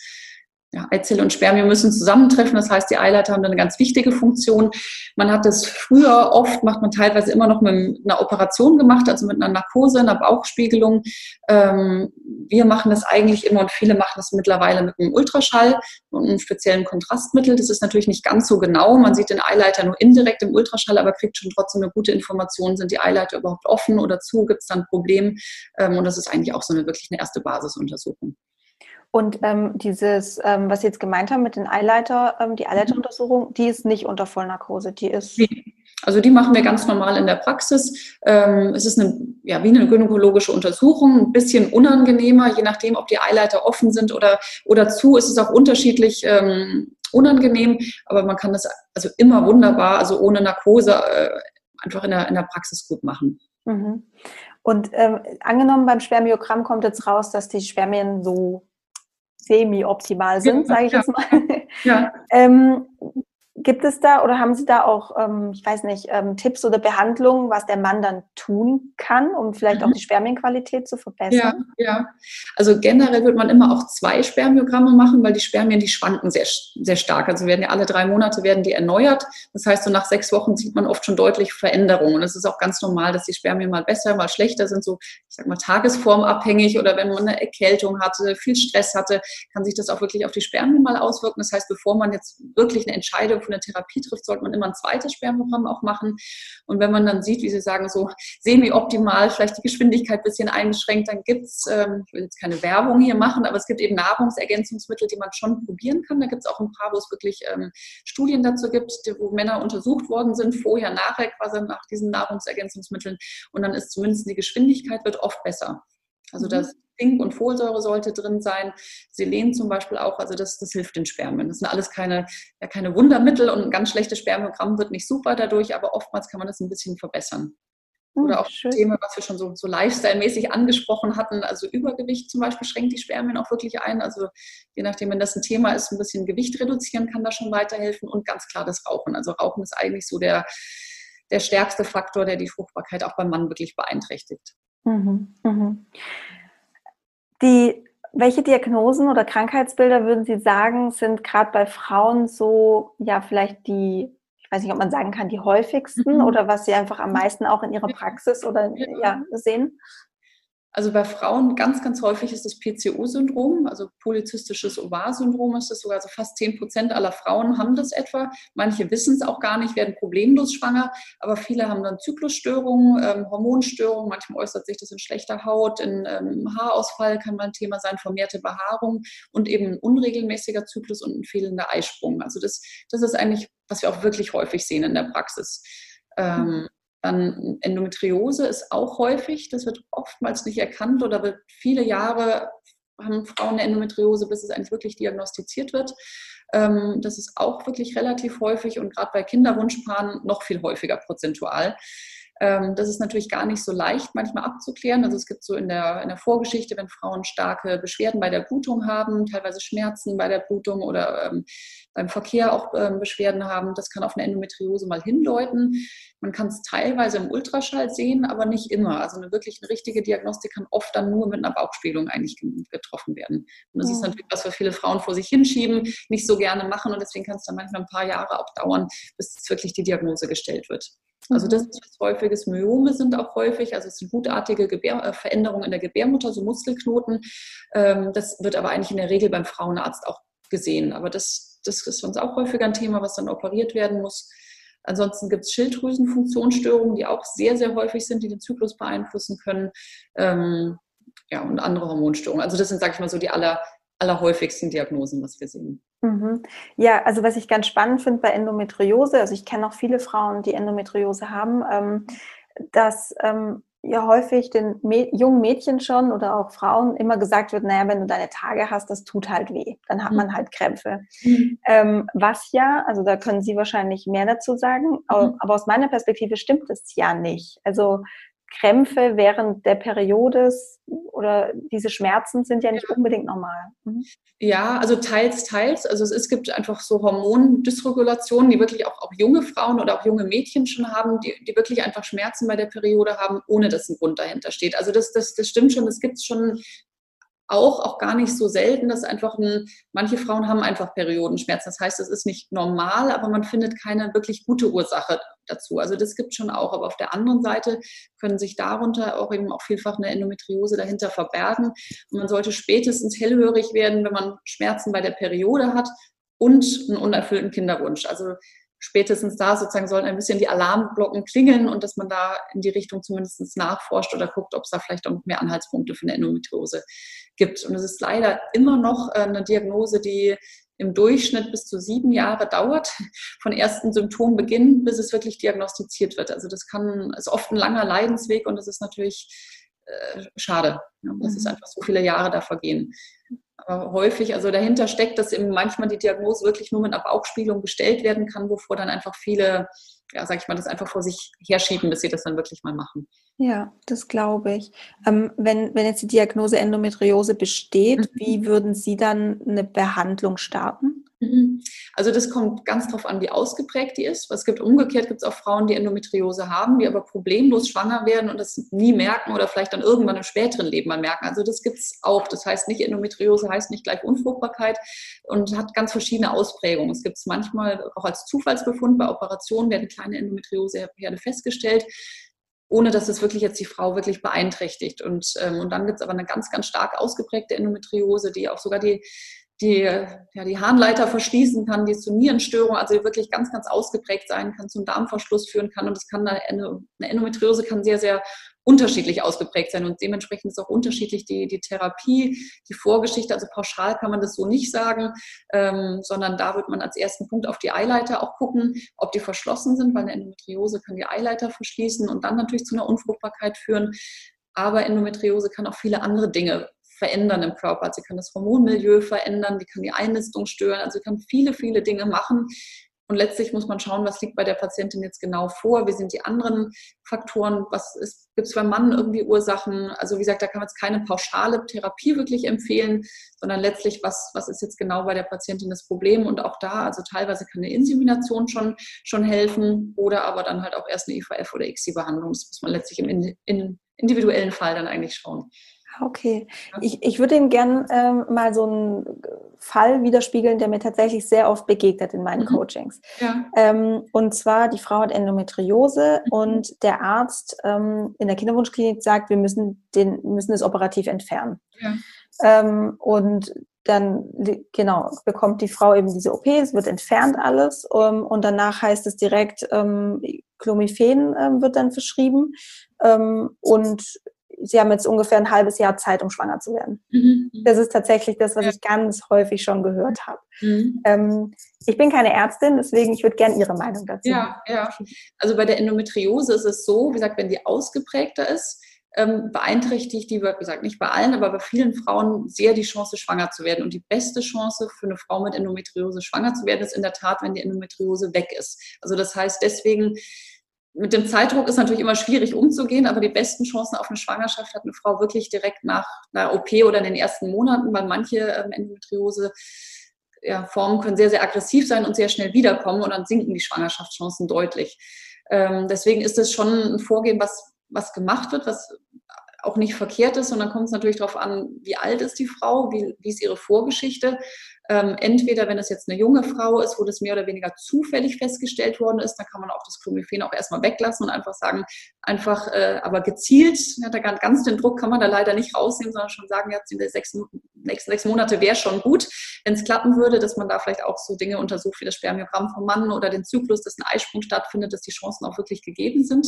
ja, Eizelle und Spermien müssen zusammentreffen. Das heißt, die Eileiter haben eine ganz wichtige Funktion. Man hat das früher oft, macht man teilweise immer noch mit einer Operation gemacht, also mit einer Narkose, einer Bauchspiegelung. Ähm, wir machen das eigentlich immer und viele machen das mittlerweile mit einem Ultraschall und einem speziellen Kontrastmittel. Das ist natürlich nicht ganz so genau. Man sieht den Eileiter nur indirekt im Ultraschall, aber kriegt schon trotzdem eine gute Information. Sind die Eileiter überhaupt offen oder zu? Gibt es dann ein Problem? Ähm, und das ist eigentlich auch so eine wirklich eine erste Basisuntersuchung. Und ähm, dieses, ähm, was Sie jetzt gemeint haben mit den Eileiter, ähm, die Eileiteruntersuchung, die ist nicht unter Vollnarkose, die ist. Also die machen wir ganz normal in der Praxis. Ähm, es ist eine, ja, wie eine gynäkologische Untersuchung, ein bisschen unangenehmer, je nachdem, ob die Eileiter offen sind oder, oder zu. Es ist auch unterschiedlich ähm, unangenehm, aber man kann das also immer wunderbar, also ohne Narkose, äh, einfach in der, in der Praxis gut machen. Mhm. Und ähm, angenommen beim Spermiogramm kommt jetzt raus, dass die Spermien so semi-optimal sind, ja, sage ich ja, jetzt mal. Ja. [LAUGHS] ähm, Gibt es da oder haben Sie da auch, ähm, ich weiß nicht, ähm, Tipps oder Behandlungen, was der Mann dann tun kann, um vielleicht mhm. auch die Spermienqualität zu verbessern? Ja, ja. Also generell wird man immer auch zwei Spermiogramme machen, weil die Spermien, die schwanken sehr, sehr stark. Also werden ja alle drei Monate werden die erneuert. Das heißt, so nach sechs Wochen sieht man oft schon deutlich Veränderungen. Und es ist auch ganz normal, dass die Spermien mal besser, mal schlechter sind, so, ich sag mal, tagesformabhängig oder wenn man eine Erkältung hatte, viel Stress hatte, kann sich das auch wirklich auf die Spermien mal auswirken. Das heißt, bevor man jetzt wirklich eine Entscheidung von eine Therapie trifft, sollte man immer ein zweites Sperrprogramm auch machen. Und wenn man dann sieht, wie Sie sagen, so semi-optimal, vielleicht die Geschwindigkeit ein bisschen eingeschränkt, dann gibt es, ähm, ich will jetzt keine Werbung hier machen, aber es gibt eben Nahrungsergänzungsmittel, die man schon probieren kann. Da gibt es auch ein paar, wo es wirklich ähm, Studien dazu gibt, wo Männer untersucht worden sind, vorher, nachher quasi nach diesen Nahrungsergänzungsmitteln. Und dann ist zumindest die Geschwindigkeit wird oft besser. Also mhm. das Zink und Folsäure sollte drin sein. Selen zum Beispiel auch, also das, das hilft den Spermien. Das sind alles keine, ja, keine Wundermittel und ein ganz schlechtes Spermiogramm wird nicht super dadurch, aber oftmals kann man das ein bisschen verbessern. Hm, Oder auch schön. Themen, was wir schon so, so Lifestyle-mäßig angesprochen hatten. Also Übergewicht zum Beispiel schränkt die Spermien auch wirklich ein. Also je nachdem, wenn das ein Thema ist, ein bisschen Gewicht reduzieren kann da schon weiterhelfen. Und ganz klar das Rauchen. Also Rauchen ist eigentlich so der, der stärkste Faktor, der die Fruchtbarkeit auch beim Mann wirklich beeinträchtigt. Mhm, mhm. Die, welche Diagnosen oder Krankheitsbilder würden Sie sagen, sind gerade bei Frauen so, ja, vielleicht die, ich weiß nicht, ob man sagen kann, die häufigsten mhm. oder was Sie einfach am meisten auch in Ihrer Praxis oder ja, sehen? Also bei Frauen ganz, ganz häufig ist das PCO-Syndrom, also polyzystisches Ovar-Syndrom ist das sogar, also fast 10 Prozent aller Frauen haben das etwa. Manche wissen es auch gar nicht, werden problemlos schwanger, aber viele haben dann Zyklusstörungen, ähm, Hormonstörungen, manchmal äußert sich das in schlechter Haut, in ähm, Haarausfall kann mal ein Thema sein, vermehrte Behaarung und eben ein unregelmäßiger Zyklus und ein fehlender Eisprung. Also das, das ist eigentlich, was wir auch wirklich häufig sehen in der Praxis. Ähm, Dann Endometriose ist auch häufig, das wird oftmals nicht erkannt oder wird viele Jahre haben Frauen eine Endometriose, bis es eigentlich wirklich diagnostiziert wird. Ähm, das ist auch wirklich relativ häufig und gerade bei Kinderwunschpaaren noch viel häufiger prozentual. Ähm, das ist natürlich gar nicht so leicht manchmal abzuklären. Also es gibt so in der, in der Vorgeschichte, wenn Frauen starke Beschwerden bei der Blutung haben, teilweise Schmerzen bei der Blutung oder ähm, beim Verkehr auch ähm, Beschwerden haben, das kann auf eine Endometriose mal hindeuten. Man kann es teilweise im Ultraschall sehen, aber nicht immer. Also eine wirklich eine richtige Diagnostik kann oft dann nur mit einer Bauchspiegelung eigentlich getroffen werden. Und das ja. ist natürlich was, was viele Frauen vor sich hinschieben, nicht so gerne machen und deswegen kann es dann manchmal ein paar Jahre auch dauern, bis wirklich die Diagnose gestellt wird. Also das mhm. ist häufiges Myome sind auch häufig, also es sind gutartige Gebär äh, Veränderungen in der Gebärmutter, so Muskelknoten. Ähm, das wird aber eigentlich in der Regel beim Frauenarzt auch gesehen. Aber das, das ist uns auch häufiger ein Thema, was dann operiert werden muss. Ansonsten gibt es Schilddrüsenfunktionsstörungen, die auch sehr, sehr häufig sind, die den Zyklus beeinflussen können. Ähm, ja, und andere Hormonstörungen. Also das sind, sage ich mal, so die aller, allerhäufigsten Diagnosen, was wir sehen. Mhm. Ja, also was ich ganz spannend finde bei Endometriose, also ich kenne auch viele Frauen, die Endometriose haben, ähm, dass ähm, ja häufig den jungen Mädchen schon oder auch Frauen immer gesagt wird, naja, wenn du deine Tage hast, das tut halt weh. Dann hat mhm. man halt Krämpfe. Mhm. Ähm, was ja, also da können Sie wahrscheinlich mehr dazu sagen, aber, mhm. aber aus meiner Perspektive stimmt es ja nicht. Also Krämpfe während der Periode oder diese Schmerzen sind ja nicht unbedingt normal. Mhm. Ja, also teils, teils. Also es, es gibt einfach so Hormondysregulationen, die wirklich auch, auch junge Frauen oder auch junge Mädchen schon haben, die, die wirklich einfach Schmerzen bei der Periode haben, ohne dass ein Grund dahinter steht. Also das, das, das stimmt schon, es gibt schon auch, auch gar nicht so selten, dass einfach ein, manche Frauen haben einfach Periodenschmerzen. Das heißt, es ist nicht normal, aber man findet keine wirklich gute Ursache dazu. Also das gibt schon auch. Aber auf der anderen Seite können sich darunter auch eben auch vielfach eine Endometriose dahinter verbergen. Und man sollte spätestens hellhörig werden, wenn man Schmerzen bei der Periode hat und einen unerfüllten Kinderwunsch. Also spätestens da sozusagen sollen ein bisschen die Alarmglocken klingeln und dass man da in die Richtung zumindest nachforscht oder guckt, ob es da vielleicht auch noch mehr Anhaltspunkte für eine Endometriose gibt. Und es ist leider immer noch äh, eine Diagnose, die im Durchschnitt bis zu sieben Jahre dauert, von ersten Symptombeginn bis es wirklich diagnostiziert wird. Also das kann, ist oft ein langer Leidensweg und das ist natürlich äh, schade, ja, dass mhm. es einfach so viele Jahre da vergehen häufig, also dahinter steckt, dass eben manchmal die Diagnose wirklich nur mit einer Bauchspiegelung gestellt werden kann, wovor dann einfach viele, ja, sag ich mal, das einfach vor sich herschieben, bis sie das dann wirklich mal machen. Ja, das glaube ich. Ähm, wenn, wenn jetzt die Diagnose Endometriose besteht, mhm. wie würden Sie dann eine Behandlung starten? Mhm. Also das kommt ganz darauf an, wie ausgeprägt die ist. Es gibt umgekehrt gibt es auch Frauen, die Endometriose haben, die aber problemlos schwanger werden und das nie merken oder vielleicht dann irgendwann im späteren Leben mal merken. Also das gibt es auch. Das heißt nicht Endometriose heißt nicht gleich Unfruchtbarkeit und hat ganz verschiedene Ausprägungen. Es gibt es manchmal auch als Zufallsbefund bei Operationen werden kleine Endometrioseherde festgestellt ohne dass es wirklich jetzt die Frau wirklich beeinträchtigt. Und, ähm, und dann gibt es aber eine ganz, ganz stark ausgeprägte Endometriose, die auch sogar die die, ja, die Harnleiter verschließen kann, die zu Nierenstörung, also wirklich ganz, ganz ausgeprägt sein kann, zum Darmverschluss führen kann. Und es kann eine, eine Endometriose kann sehr, sehr unterschiedlich ausgeprägt sein und dementsprechend ist auch unterschiedlich die, die Therapie, die Vorgeschichte. Also pauschal kann man das so nicht sagen, ähm, sondern da wird man als ersten Punkt auf die Eileiter auch gucken, ob die verschlossen sind, weil eine Endometriose kann die Eileiter verschließen und dann natürlich zu einer Unfruchtbarkeit führen. Aber Endometriose kann auch viele andere Dinge verändern im Körper. Sie kann das Hormonmilieu verändern, die kann die Einnistung stören, also sie kann viele, viele Dinge machen. Und letztlich muss man schauen, was liegt bei der Patientin jetzt genau vor, wie sind die anderen Faktoren, was gibt es beim Mann irgendwie Ursachen. Also wie gesagt, da kann man jetzt keine pauschale Therapie wirklich empfehlen, sondern letztlich, was, was ist jetzt genau bei der Patientin das Problem. Und auch da, also teilweise kann eine Insemination schon, schon helfen oder aber dann halt auch erst eine IVF- oder ICSI-Behandlung. Das muss man letztlich im in, individuellen Fall dann eigentlich schauen. Okay. Ich, ich würde Ihnen gerne ähm, mal so einen Fall widerspiegeln, der mir tatsächlich sehr oft begegnet in meinen mhm. Coachings. Ja. Ähm, und zwar, die Frau hat Endometriose mhm. und der Arzt ähm, in der Kinderwunschklinik sagt, wir müssen, den, müssen es operativ entfernen. Ja. Ähm, und dann, genau, bekommt die Frau eben diese OP, es wird entfernt alles ähm, und danach heißt es direkt, ähm, Clomiphen wird dann verschrieben und Sie haben jetzt ungefähr ein halbes Jahr Zeit, um schwanger zu werden. Mhm. Das ist tatsächlich das, was ich ganz häufig schon gehört habe. Mhm. Ähm, ich bin keine Ärztin, deswegen ich würde gerne Ihre Meinung dazu. Ja, ja. Also bei der Endometriose ist es so, wie gesagt, wenn die ausgeprägter ist, ähm, beeinträchtigt die, wie gesagt, nicht bei allen, aber bei vielen Frauen sehr die Chance, schwanger zu werden. Und die beste Chance für eine Frau mit Endometriose schwanger zu werden, ist in der Tat, wenn die Endometriose weg ist. Also das heißt, deswegen mit dem Zeitdruck ist natürlich immer schwierig umzugehen, aber die besten Chancen auf eine Schwangerschaft hat eine Frau wirklich direkt nach einer OP oder in den ersten Monaten, weil manche ähm, Endometriose ja, Formen können sehr, sehr aggressiv sein und sehr schnell wiederkommen und dann sinken die Schwangerschaftschancen deutlich. Ähm, deswegen ist es schon ein Vorgehen, was, was gemacht wird, was auch nicht verkehrt ist. Und dann kommt es natürlich darauf an, wie alt ist die Frau, wie, wie ist ihre Vorgeschichte. Ähm, entweder, wenn es jetzt eine junge Frau ist, wo das mehr oder weniger zufällig festgestellt worden ist, dann kann man auch das Clomiphen auch erstmal weglassen und einfach sagen, einfach, äh, aber gezielt, ja, da ganz den Druck kann man da leider nicht rausnehmen, sondern schon sagen, jetzt in den sechs, nächsten sechs Monate wäre schon gut, wenn es klappen würde, dass man da vielleicht auch so Dinge untersucht wie das Spermiogramm vom Mann oder den Zyklus, dass ein Eisprung stattfindet, dass die Chancen auch wirklich gegeben sind.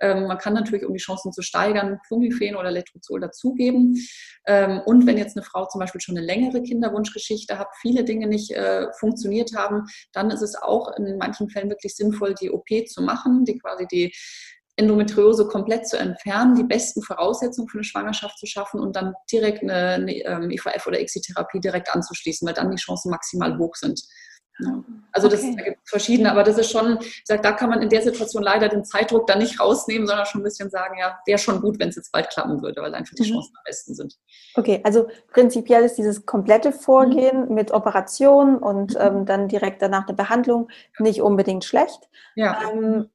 Ähm, man kann natürlich, um die Chancen zu steigern, Clomiphen oder Letrozol dazugeben. Ähm, und wenn jetzt eine Frau zum Beispiel schon eine längere Kinderwunschgeschichte hat, viele Dinge nicht äh, funktioniert haben, dann ist es auch in manchen Fällen wirklich sinnvoll, die OP zu machen, die quasi die Endometriose komplett zu entfernen, die besten Voraussetzungen für eine Schwangerschaft zu schaffen und dann direkt eine, eine ähm, IVF oder ICSI-Therapie direkt anzuschließen, weil dann die Chancen maximal hoch sind. Ja. Also das okay. gibt verschiedene, aber das ist schon, ich sag, da kann man in der Situation leider den Zeitdruck dann nicht rausnehmen, sondern schon ein bisschen sagen, ja, wäre schon gut, wenn es jetzt bald klappen würde, weil einfach die mhm. Chancen am besten sind. Okay, also prinzipiell ist dieses komplette Vorgehen mhm. mit Operation und mhm. ähm, dann direkt danach eine Behandlung nicht unbedingt schlecht. Ja. Ähm,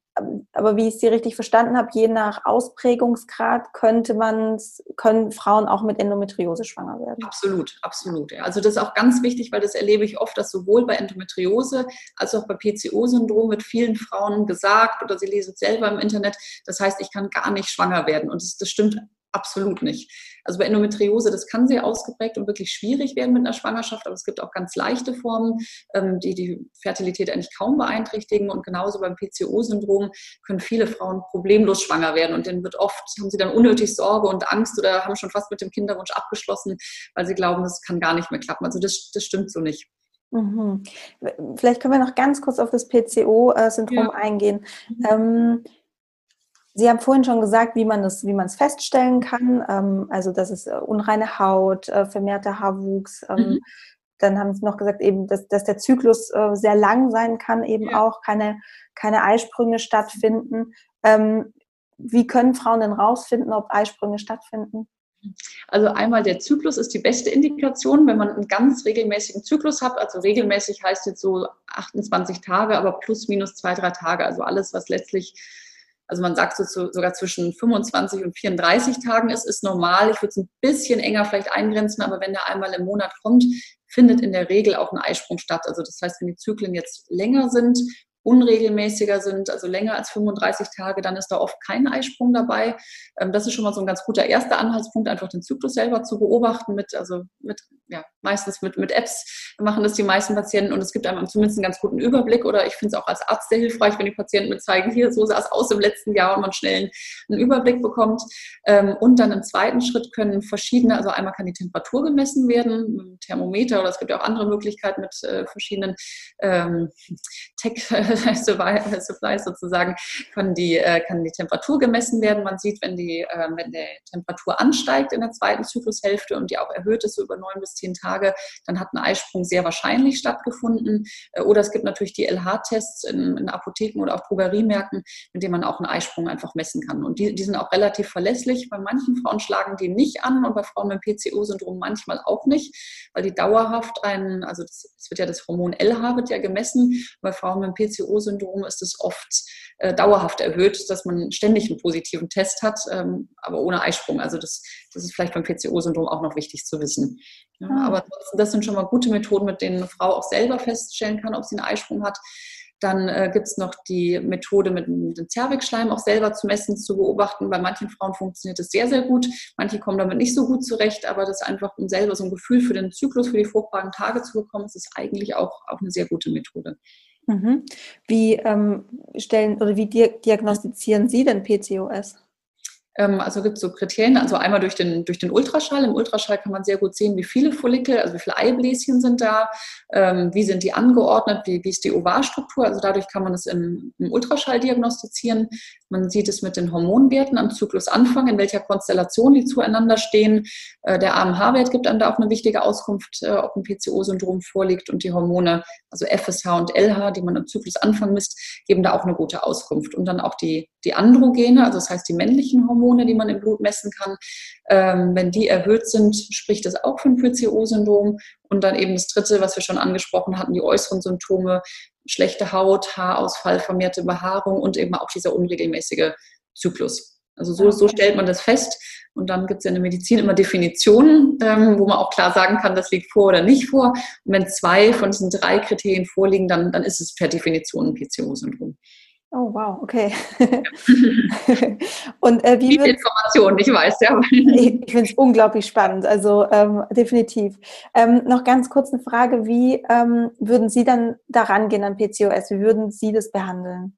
aber wie ich Sie richtig verstanden habe, je nach Ausprägungsgrad könnte man, können Frauen auch mit Endometriose schwanger werden. Absolut, absolut. Also das ist auch ganz wichtig, weil das erlebe ich oft, dass sowohl bei Endometriose als auch bei PCO-Syndrom mit vielen Frauen gesagt oder sie lesen es selber im Internet, das heißt, ich kann gar nicht schwanger werden. Und das, das stimmt absolut nicht. Also bei Endometriose, das kann sehr ausgeprägt und wirklich schwierig werden mit einer Schwangerschaft, aber es gibt auch ganz leichte Formen, ähm, die die Fertilität eigentlich kaum beeinträchtigen. Und genauso beim PCO-Syndrom können viele Frauen problemlos schwanger werden und denen wird oft, haben sie dann unnötig Sorge und Angst oder haben schon fast mit dem Kinderwunsch abgeschlossen, weil sie glauben, das kann gar nicht mehr klappen. Also das, das stimmt so nicht. Mhm. Vielleicht können wir noch ganz kurz auf das PCO-Syndrom ja. eingehen. Mhm. Ähm, Sie haben vorhin schon gesagt, wie man es, wie man es feststellen kann. Ähm, also, dass es äh, unreine Haut, äh, vermehrter Haarwuchs. Ähm, mhm. Dann haben Sie noch gesagt, eben, dass, dass der Zyklus äh, sehr lang sein kann, eben ja. auch keine, keine Eisprünge stattfinden. Ähm, wie können Frauen denn rausfinden, ob Eisprünge stattfinden? Also einmal der Zyklus ist die beste Indikation, wenn man einen ganz regelmäßigen Zyklus hat. Also regelmäßig heißt jetzt so 28 Tage, aber plus minus zwei, drei Tage. Also alles, was letztlich also man sagt so sogar zwischen 25 und 34 Tagen ist, ist normal. Ich würde es ein bisschen enger vielleicht eingrenzen, aber wenn der einmal im Monat kommt, findet in der Regel auch ein Eisprung statt. Also das heißt, wenn die Zyklen jetzt länger sind unregelmäßiger sind, also länger als 35 Tage, dann ist da oft kein Eisprung dabei. Ähm, das ist schon mal so ein ganz guter erster Anhaltspunkt, einfach den Zyklus selber zu beobachten mit, also mit, ja, meistens mit, mit Apps machen das die meisten Patienten und es gibt einem zumindest einen ganz guten Überblick oder ich finde es auch als Arzt sehr hilfreich, wenn die Patienten mir zeigen, hier, so sah es aus im letzten Jahr und man schnell einen Überblick bekommt. Ähm, und dann im zweiten Schritt können verschiedene, also einmal kann die Temperatur gemessen werden, mit dem Thermometer oder es gibt ja auch andere Möglichkeiten mit äh, verschiedenen ähm, Tech, [LAUGHS] [LAUGHS] Supply sozusagen, kann die, äh, kann die Temperatur gemessen werden. Man sieht, wenn die, äh, wenn die Temperatur ansteigt in der zweiten Zyklushälfte und die auch erhöht ist so über neun bis zehn Tage, dann hat ein Eisprung sehr wahrscheinlich stattgefunden. Äh, oder es gibt natürlich die LH-Tests in, in, Apotheken oder auch Drogeriemärkten, mit denen man auch einen Eisprung einfach messen kann. Und die, die sind auch relativ verlässlich. Bei manchen Frauen schlagen die nicht an und bei Frauen mit PCO-Syndrom manchmal auch nicht, weil die dauerhaft einen, also es wird ja das Hormon LH wird ja gemessen, bei Frauen mit PCO PCO-Syndrom ist es oft äh, dauerhaft erhöht, dass man ständig einen positiven Test hat, ähm, aber ohne Eisprung. Also das, das ist vielleicht beim PCO-Syndrom auch noch wichtig zu wissen. Ja, ah. Aber das sind schon mal gute Methoden, mit denen eine Frau auch selber feststellen kann, ob sie einen Eisprung hat. Dann äh, gibt es noch die Methode mit dem Zervixschleim auch selber zu messen, zu beobachten. Bei manchen Frauen funktioniert es sehr, sehr gut. Manche kommen damit nicht so gut zurecht, aber das einfach, um selber so ein Gefühl für den Zyklus, für die fruchtbaren Tage zu bekommen, ist eigentlich auch, auch eine sehr gute Methode. Mhm. Wie ähm, stellen oder wie diagnostizieren Sie denn PCOS? Ähm, also gibt es so Kriterien, also einmal durch den, durch den Ultraschall. Im Ultraschall kann man sehr gut sehen, wie viele Follikel, also wie viele Eibläschen sind da, ähm, wie sind die angeordnet, wie, wie ist die Ovarstruktur. Also dadurch kann man das im, im Ultraschall diagnostizieren. Man sieht es mit den Hormonwerten am Zyklusanfang, in welcher Konstellation die zueinander stehen. Äh, der AMH-Wert gibt einem da auch eine wichtige Auskunft, äh, ob ein PCO-Syndrom vorliegt und die Hormone, also FSH und LH, die man am Zyklusanfang misst, geben da auch eine gute Auskunft. Und dann auch die, die Androgene, also das heißt die männlichen Hormone, die man im Blut messen kann. Ähm, wenn die erhöht sind, spricht das auch für ein PCO-Syndrom. Und dann eben das dritte, was wir schon angesprochen hatten, die äußeren Symptome, schlechte Haut, Haarausfall, vermehrte Behaarung und eben auch dieser unregelmäßige Zyklus. Also so, so stellt man das fest. Und dann gibt es ja in der Medizin immer Definitionen, ähm, wo man auch klar sagen kann, das liegt vor oder nicht vor. Und wenn zwei von diesen drei Kriterien vorliegen, dann, dann ist es per Definition ein PCO-Syndrom. Oh, wow, okay. [LAUGHS] und äh, wie Viele Informationen, ich weiß, ja. ich, ich finde es unglaublich spannend, also ähm, definitiv. Ähm, noch ganz kurz eine Frage, wie ähm, würden Sie dann daran gehen an PCOS? Wie würden Sie das behandeln?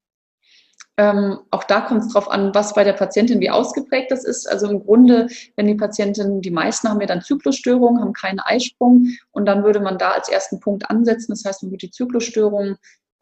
Ähm, auch da kommt es darauf an, was bei der Patientin wie ausgeprägt das ist. Also im Grunde, wenn die Patientin, die meisten haben ja dann Zyklusstörungen, haben keinen Eisprung und dann würde man da als ersten Punkt ansetzen. Das heißt, man würde die Zyklusstörungen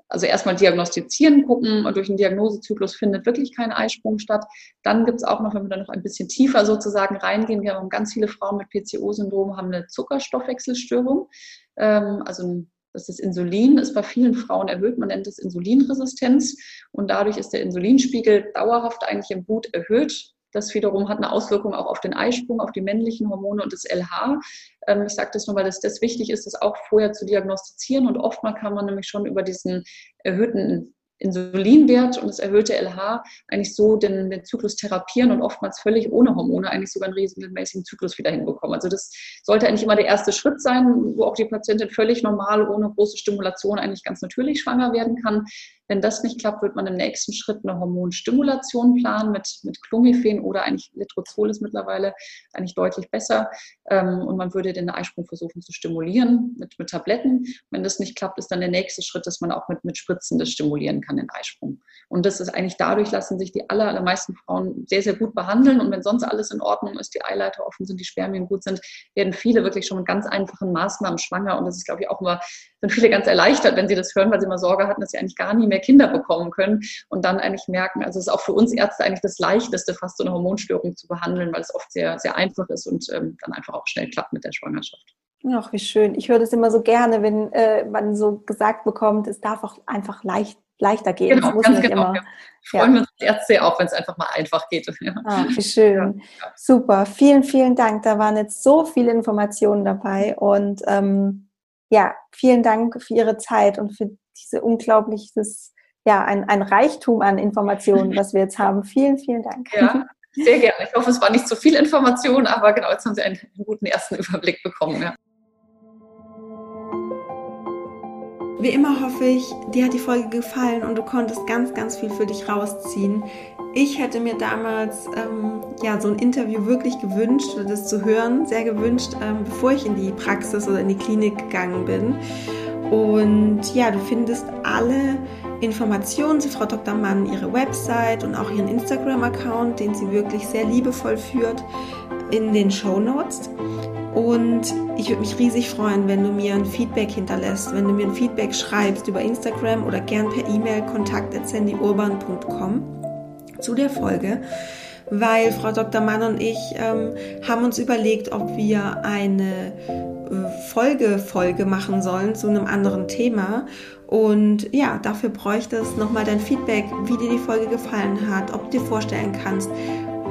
also erstmal diagnostizieren, gucken, und durch einen Diagnosezyklus findet wirklich kein Eisprung statt. Dann gibt es auch noch, wenn wir da noch ein bisschen tiefer sozusagen reingehen, wir haben ganz viele Frauen mit PCO-Syndrom haben eine Zuckerstoffwechselstörung. Ähm, also das ist Insulin, ist bei vielen Frauen erhöht, man nennt es Insulinresistenz und dadurch ist der Insulinspiegel dauerhaft eigentlich im Blut erhöht. Das wiederum hat eine Auswirkung auch auf den Eisprung, auf die männlichen Hormone und das LH. Ähm, ich sage das nur, weil das, das wichtig ist, das auch vorher zu diagnostizieren. Und oftmal kann man nämlich schon über diesen erhöhten Insulinwert und das erhöhte LH eigentlich so den, den Zyklus therapieren und oftmals völlig ohne Hormone eigentlich sogar einen regelmäßigen Zyklus wieder hinbekommen. Also das sollte eigentlich immer der erste Schritt sein, wo auch die Patientin völlig normal ohne große Stimulation eigentlich ganz natürlich schwanger werden kann. Wenn das nicht klappt, wird man im nächsten Schritt eine Hormonstimulation planen mit, mit Clomiphen oder eigentlich Letrozol ist mittlerweile eigentlich deutlich besser. Ähm, und man würde den Eisprung versuchen zu stimulieren mit, mit Tabletten. Wenn das nicht klappt, ist dann der nächste Schritt, dass man auch mit, mit Spritzen das stimulieren kann, den Eisprung. Und das ist eigentlich dadurch lassen sich die aller, allermeisten Frauen sehr, sehr gut behandeln. Und wenn sonst alles in Ordnung ist, die Eileiter offen sind, die Spermien gut sind, werden viele wirklich schon mit ganz einfachen Maßnahmen schwanger. Und das ist, glaube ich, auch immer, sind viele ganz erleichtert, wenn sie das hören, weil sie immer Sorge hatten, dass sie eigentlich gar nie mehr Kinder bekommen können und dann eigentlich merken, also es ist auch für uns Ärzte eigentlich das Leichteste, fast so eine Hormonstörung zu behandeln, weil es oft sehr, sehr einfach ist und ähm, dann einfach auch schnell klappt mit der Schwangerschaft. Ach, wie schön. Ich höre das immer so gerne, wenn äh, man so gesagt bekommt, es darf auch einfach leicht leichter gehen. Genau, ganz genau. Immer, freuen wir uns als Ärzte auch, wenn es einfach mal einfach geht. [LAUGHS] Ja. Ah, wie schön. Ja. Super. Vielen, vielen Dank. Da waren jetzt so viele Informationen dabei und ähm, ja, vielen Dank für Ihre Zeit und für diese unglaubliches, ja, ein, ein Reichtum an Informationen, was wir jetzt [LAUGHS] haben. Vielen, vielen Dank. Ja. Sehr gerne. Ich hoffe, es war nicht zu viel Information, aber genau, jetzt haben Sie einen, einen guten ersten [LAUGHS] Überblick bekommen. Ja. Wie immer hoffe ich, dir hat die Folge gefallen und du konntest ganz, ganz viel für dich rausziehen. Ich hätte mir damals ähm, ja so ein Interview wirklich gewünscht, das zu hören, sehr gewünscht, ähm, bevor ich in die Praxis oder in die Klinik gegangen bin. Und ja, du findest alle Informationen zu Frau Dr. Mann, ihre Website und auch ihren Instagram-Account, den sie wirklich sehr liebevoll führt, in den Show Notes. Und ich würde mich riesig freuen, wenn du mir ein Feedback hinterlässt, wenn du mir ein Feedback schreibst über Instagram oder gern per E-Mail kontakt.sandyurban.com zu der Folge, weil Frau Dr. Mann und ich ähm, haben uns überlegt, ob wir eine äh, Folge Folge machen sollen zu einem anderen Thema. Und ja, dafür bräuchte es nochmal dein Feedback, wie dir die Folge gefallen hat, ob du dir vorstellen kannst,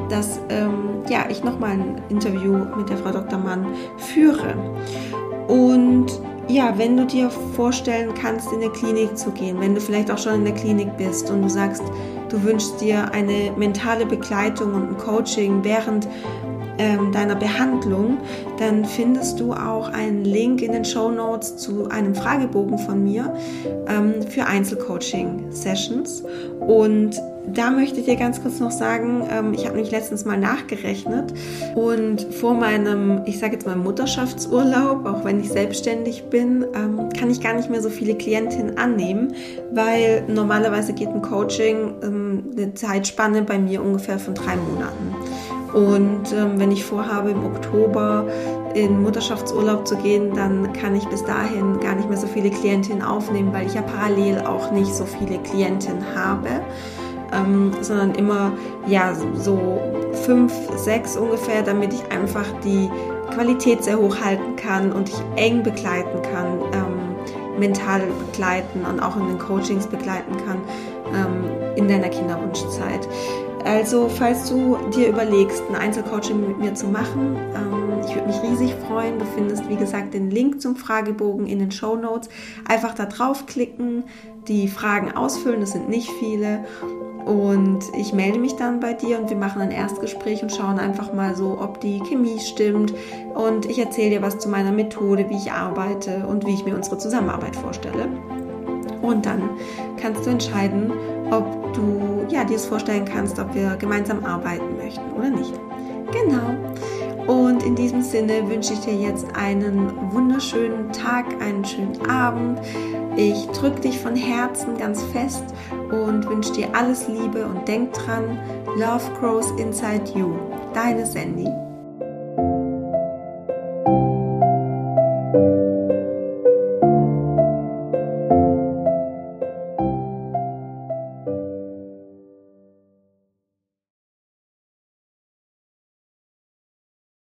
dass ähm, ja, ich nochmal ein Interview mit der Frau Dr. Mann führe. Und ja, wenn du dir vorstellen kannst, in der Klinik zu gehen, wenn du vielleicht auch schon in der Klinik bist und du sagst, du wünschst dir eine mentale Begleitung und ein Coaching während ähm, deiner Behandlung, dann findest du auch einen Link in den Show Notes zu einem Fragebogen von mir ähm, für Einzelcoaching-Sessions. Und da möchte ich dir ganz kurz noch sagen, ähm, ich habe mich letztens mal nachgerechnet und vor meinem, ich sage jetzt mal Mutterschaftsurlaub, auch wenn ich selbstständig bin, ähm, kann ich gar nicht mehr so viele Klientinnen annehmen, weil normalerweise geht ein Coaching ähm, eine Zeitspanne bei mir ungefähr von drei Monaten. Und wenn ich vorhabe, im Oktober in Mutterschaftsurlaub zu gehen, dann kann ich bis dahin gar nicht mehr so viele Klientinnen aufnehmen, weil ich ja parallel auch nicht so viele Klientinnen habe, ähm, sondern immer ja so fünf, sechs ungefähr, damit ich einfach die Qualität sehr hoch halten kann und ich eng begleiten kann, ähm, mental begleiten und auch in den Coachings begleiten kann ähm, in deiner Kinderwunschzeit. Also, falls du dir überlegst, ein Einzelcoaching mit mir zu machen, ähm, ich würde mich riesig freuen. Du findest, wie gesagt, den Link zum Fragebogen in den Show Notes. Einfach da draufklicken, die Fragen ausfüllen, das sind nicht viele. Und ich melde mich dann bei dir und wir machen ein Erstgespräch und schauen einfach mal so, ob die Chemie stimmt. Und ich erzähle dir was zu meiner Methode, wie ich arbeite und wie ich mir unsere Zusammenarbeit vorstelle. Und dann kannst du entscheiden, ob du ja, dir es vorstellen kannst, ob wir gemeinsam arbeiten möchten oder nicht. Genau. Und in diesem Sinne wünsche ich dir jetzt einen wunderschönen Tag, einen schönen Abend. Ich drücke dich von Herzen ganz fest und wünsche dir alles Liebe und denk dran, Love grows inside you. Deine Sandy.